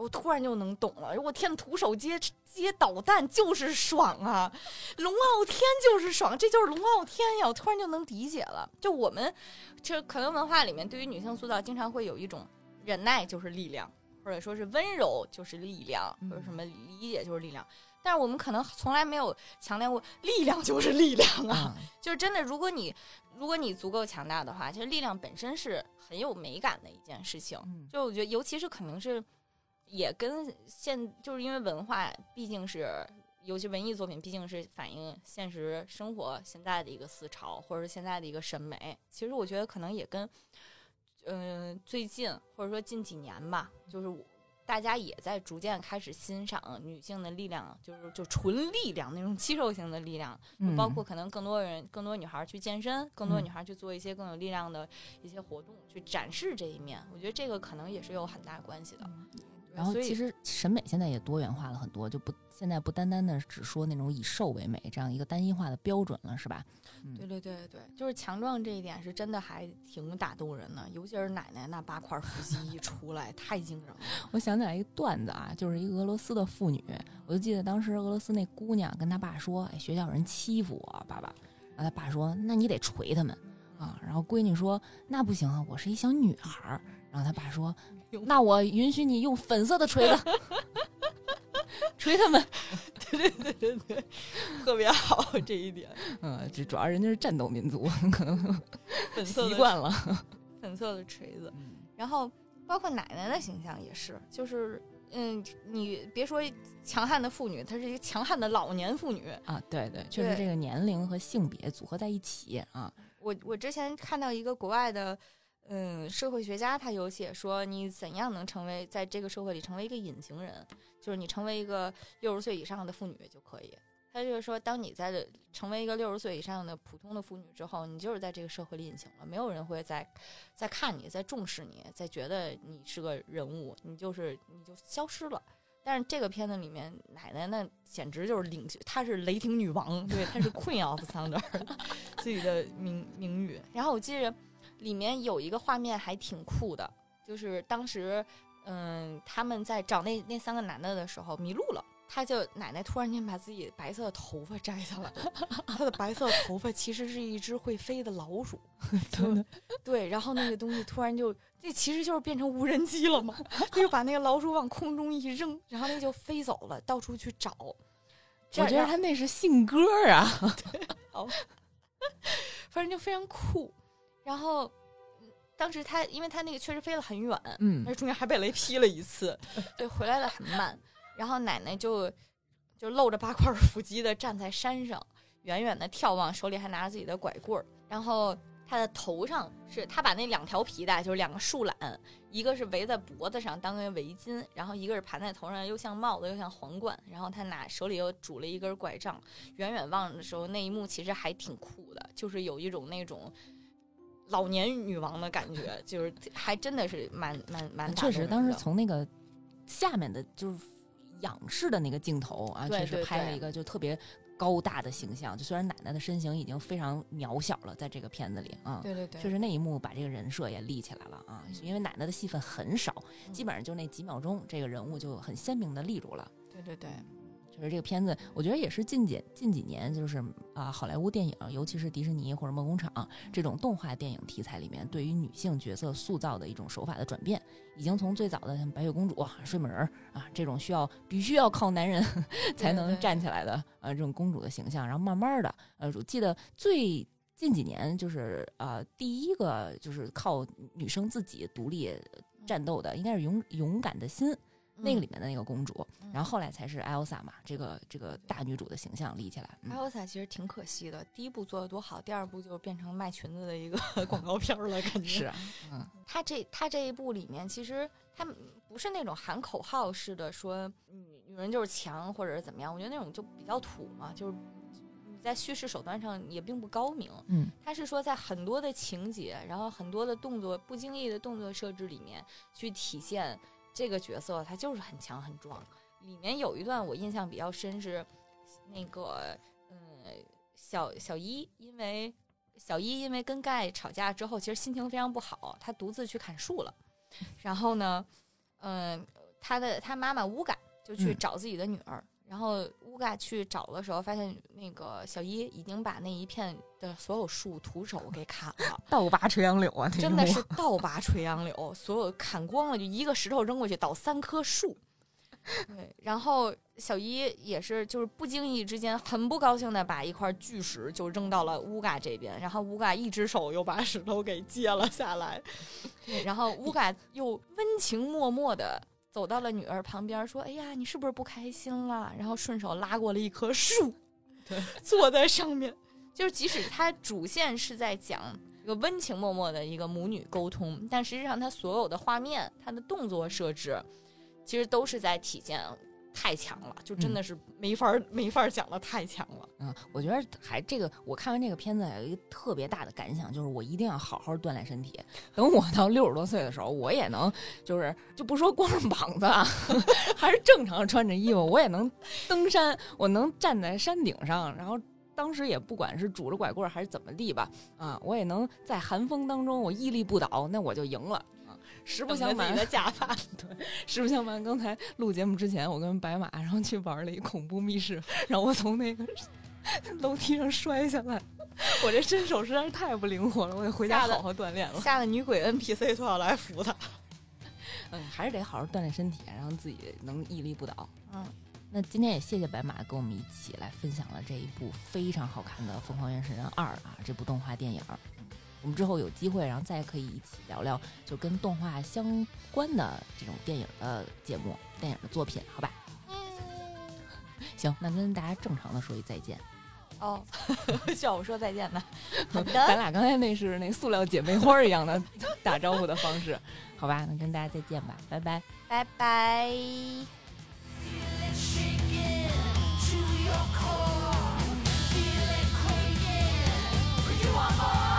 我突然就能懂了。我天，徒手接接导弹就是爽啊！龙傲天就是爽，这就是龙傲天呀！我突然就能理解了。就我们这可能文化里面对于女性塑造，经常会有一种忍耐就是力量，或者说是温柔就是力量，或者什么理解就是力量。但是我们可能从来没有强调过，力量就是力量啊！啊，就是真的，如果你如果你足够强大的话，其实力量本身是很有美感的一件事情。嗯就我觉得，尤其是可能是也跟现就是因为文化毕竟是，尤其文艺作品毕竟是反映现实生活现在的一个思潮，或者是现在的一个审美。其实我觉得可能也跟，嗯、最近或者说近几年吧，就是我大家也在逐渐开始欣赏女性的力量，就是就纯力量那种肌肉型的力量，嗯包括可能更多人、更多女孩去健身，更多嗯女孩去做一些更有力量的一些活动，去展示这一面。我觉得这个可能也是有很大关系的。对然后其实审美现在也多元化了很多，就不现在不单单的只说那种以瘦为美这样一个单一化的标准了，是吧？对对对对，就是强壮这一点是真的还挺打动人的，尤其是奶奶那八块腹肌一出来，太惊人了。我想起来一个段子啊，就是一个俄罗斯的妇女，我就记得当时俄罗斯那姑娘跟她爸说：“哎，学校有人欺负我，爸爸。”然后她爸说：“那你得捶他们啊。”然后闺女说：“那不行啊，我是一小女孩儿。”然后她爸说：“用那我允许你用粉色的锤子锤他们。对对对对对，特别好这一点，”嗯，这主要人家是战斗民族，可能粉色习惯了。粉色的锤子。然后包括奶奶的形象也是，就是嗯，你别说强悍的妇女，她是一个强悍的老年妇女。啊，对对，就是这个年龄和性别组合在一起啊，我我之前看到一个国外的，嗯，社会学家，他有写说，你怎样能成为在这个社会里成为一个隐形人，就是你成为一个六十岁以上的妇女就可以。他就是说，当你在成为一个六十岁以上的普通的妇女之后，你就是在这个社会里隐形了，没有人会再再看你，再重视你，再觉得你是个人物，你就是你就消失了。但是这个片子里面，奶奶那简直就是领，她是雷霆女王，对，她是 Queen of Thunder，自己的名名誉。然后我记着里面有一个画面还挺酷的，就是当时，嗯，他们在找那那三个男的的时候迷路了。他就奶奶突然间把自己白色的头发摘下来，他的白色头发其实是一只会飞的老鼠，就对，然后那个东西突然就，这其实就是变成无人机了嘛，他就把那个老鼠往空中一扔，然后那就飞走了，到处去找。这我觉得他那是信鸽啊，反正就非常酷。然后嗯当时他，因为他那个确实飞了很远，嗯但是中间还被雷劈了一次，对，回来的很慢。然后奶奶就就露着八块腹肌的站在山上，远远的眺望，手里还拿着自己的拐棍儿。然后他的头上是他把那两条皮带，就是两个树懒，一个是围在脖子上当个围巾，然后一个是盘在头上，又像帽子又像皇冠。然后他拿手里又拄了一根拐杖，远远望的时候，那一幕其实还挺酷的，就是有一种那种老年女王的感觉，就是还真的是蛮蛮蛮打确实，当时从那个下面的就是仰视的那个镜头啊，确实拍了一个就特别高大的形象。就虽然奶奶的身形已经非常渺小了，在这个片子里啊，对对对，确实那一幕把这个人设也立起来了啊，因为奶奶的戏份很少，嗯基本上就那几秒钟，这个人物就很鲜明的立住了。对对对，这个片子我觉得也是近几近几年，就是啊，好莱坞电影，尤其是迪士尼或者梦工厂这种动画电影题材里面，对于女性角色塑造的一种手法的转变，已经从最早的像白雪公主、睡美人儿啊这种需要必须要靠男人才能站起来的呃这种公主的形象，然后慢慢的呃，我记得最近几年就是呃第一个就是靠女生自己独立战斗的，应该是勇勇敢的心。那个里面的那个公主，嗯然后后来才是艾欧萨嘛，这个这个大女主的形象立起来。嗯艾欧萨其实挺可惜的，第一部做的多好，第二部就变成卖裙子的一个 广告片儿了，感觉是啊，嗯，他这他这一部里面，其实他不是那种喊口号式的说女女人就是强或者是怎么样，我觉得那种就比较土嘛，就是你在叙事手段上也并不高明。嗯，他是说在很多的情节，然后很多的动作不经意的动作设置里面去体现这个角色，他就是很强很壮。里面有一段我印象比较深是那个嗯小小一因为。小一因为跟盖吵架之后，其实心情非常不好，他独自去砍树了。然后呢，嗯、他的他妈妈乌嘎就去嗯找自己的女儿，然后乌嘎去找的时候，发现那个小伊已经把那一片的所有树徒手给砍了，倒拔垂杨柳啊，真的是倒拔垂杨柳，所有砍光了，就一个石头扔过去倒三棵树。对，然后小伊也是，就是不经意之间很不高兴的把一块巨石就扔到了乌嘎这边，然后乌嘎一只手又把石头给接了下来，对，然后乌嘎又温情脉脉的走到了女儿旁边，说：“哎呀，你是不是不开心了？”然后顺手拉过了一棵树，坐在上面。就是即使它主线是在讲一个温情脉脉的一个母女沟通，但实际上它所有的画面、它的动作设置，其实都是在体现太强了，就真的是没法儿、没法儿讲了太强了。嗯，我觉得还这个，我看完这个片子有一个特别大的感想，就是我一定要好好锻炼身体。等我到六十多岁的时候，我也能就是就不说光着膀子啊，还是正常穿着衣服，我也能登山，我能站在山顶上，然后。当时也不管是拄着拐棍儿还是怎么地吧，啊，我也能在寒风当中我屹立不倒，那我就赢了啊！实不相瞒的假发，对实不相瞒，刚才录节目之前，我跟白马然后去玩了一恐怖密室，然后我从那个楼梯上摔下来，我这身手实在是太不灵活了，我得回家好好锻炼了。吓得女鬼 NPC 都要来扶他。嗯，还是得好好锻炼身体，让自己能屹立不倒。嗯，那今天也谢谢白马跟我们一起来分享了这一部非常好看的《疯狂原始人二》啊，这部动画电影儿。我们之后有机会，然后再可以一起聊聊就跟动画相关的这种电影的节目、电影的作品，好吧？行，那跟大家正常的说一再见。哦，叫我说再见吧。好的，咱俩刚才那是那塑料姐妹花一样的打招呼的方式，好吧？那跟大家再见吧，拜拜，拜拜。Feel it shaking to your core. Feel it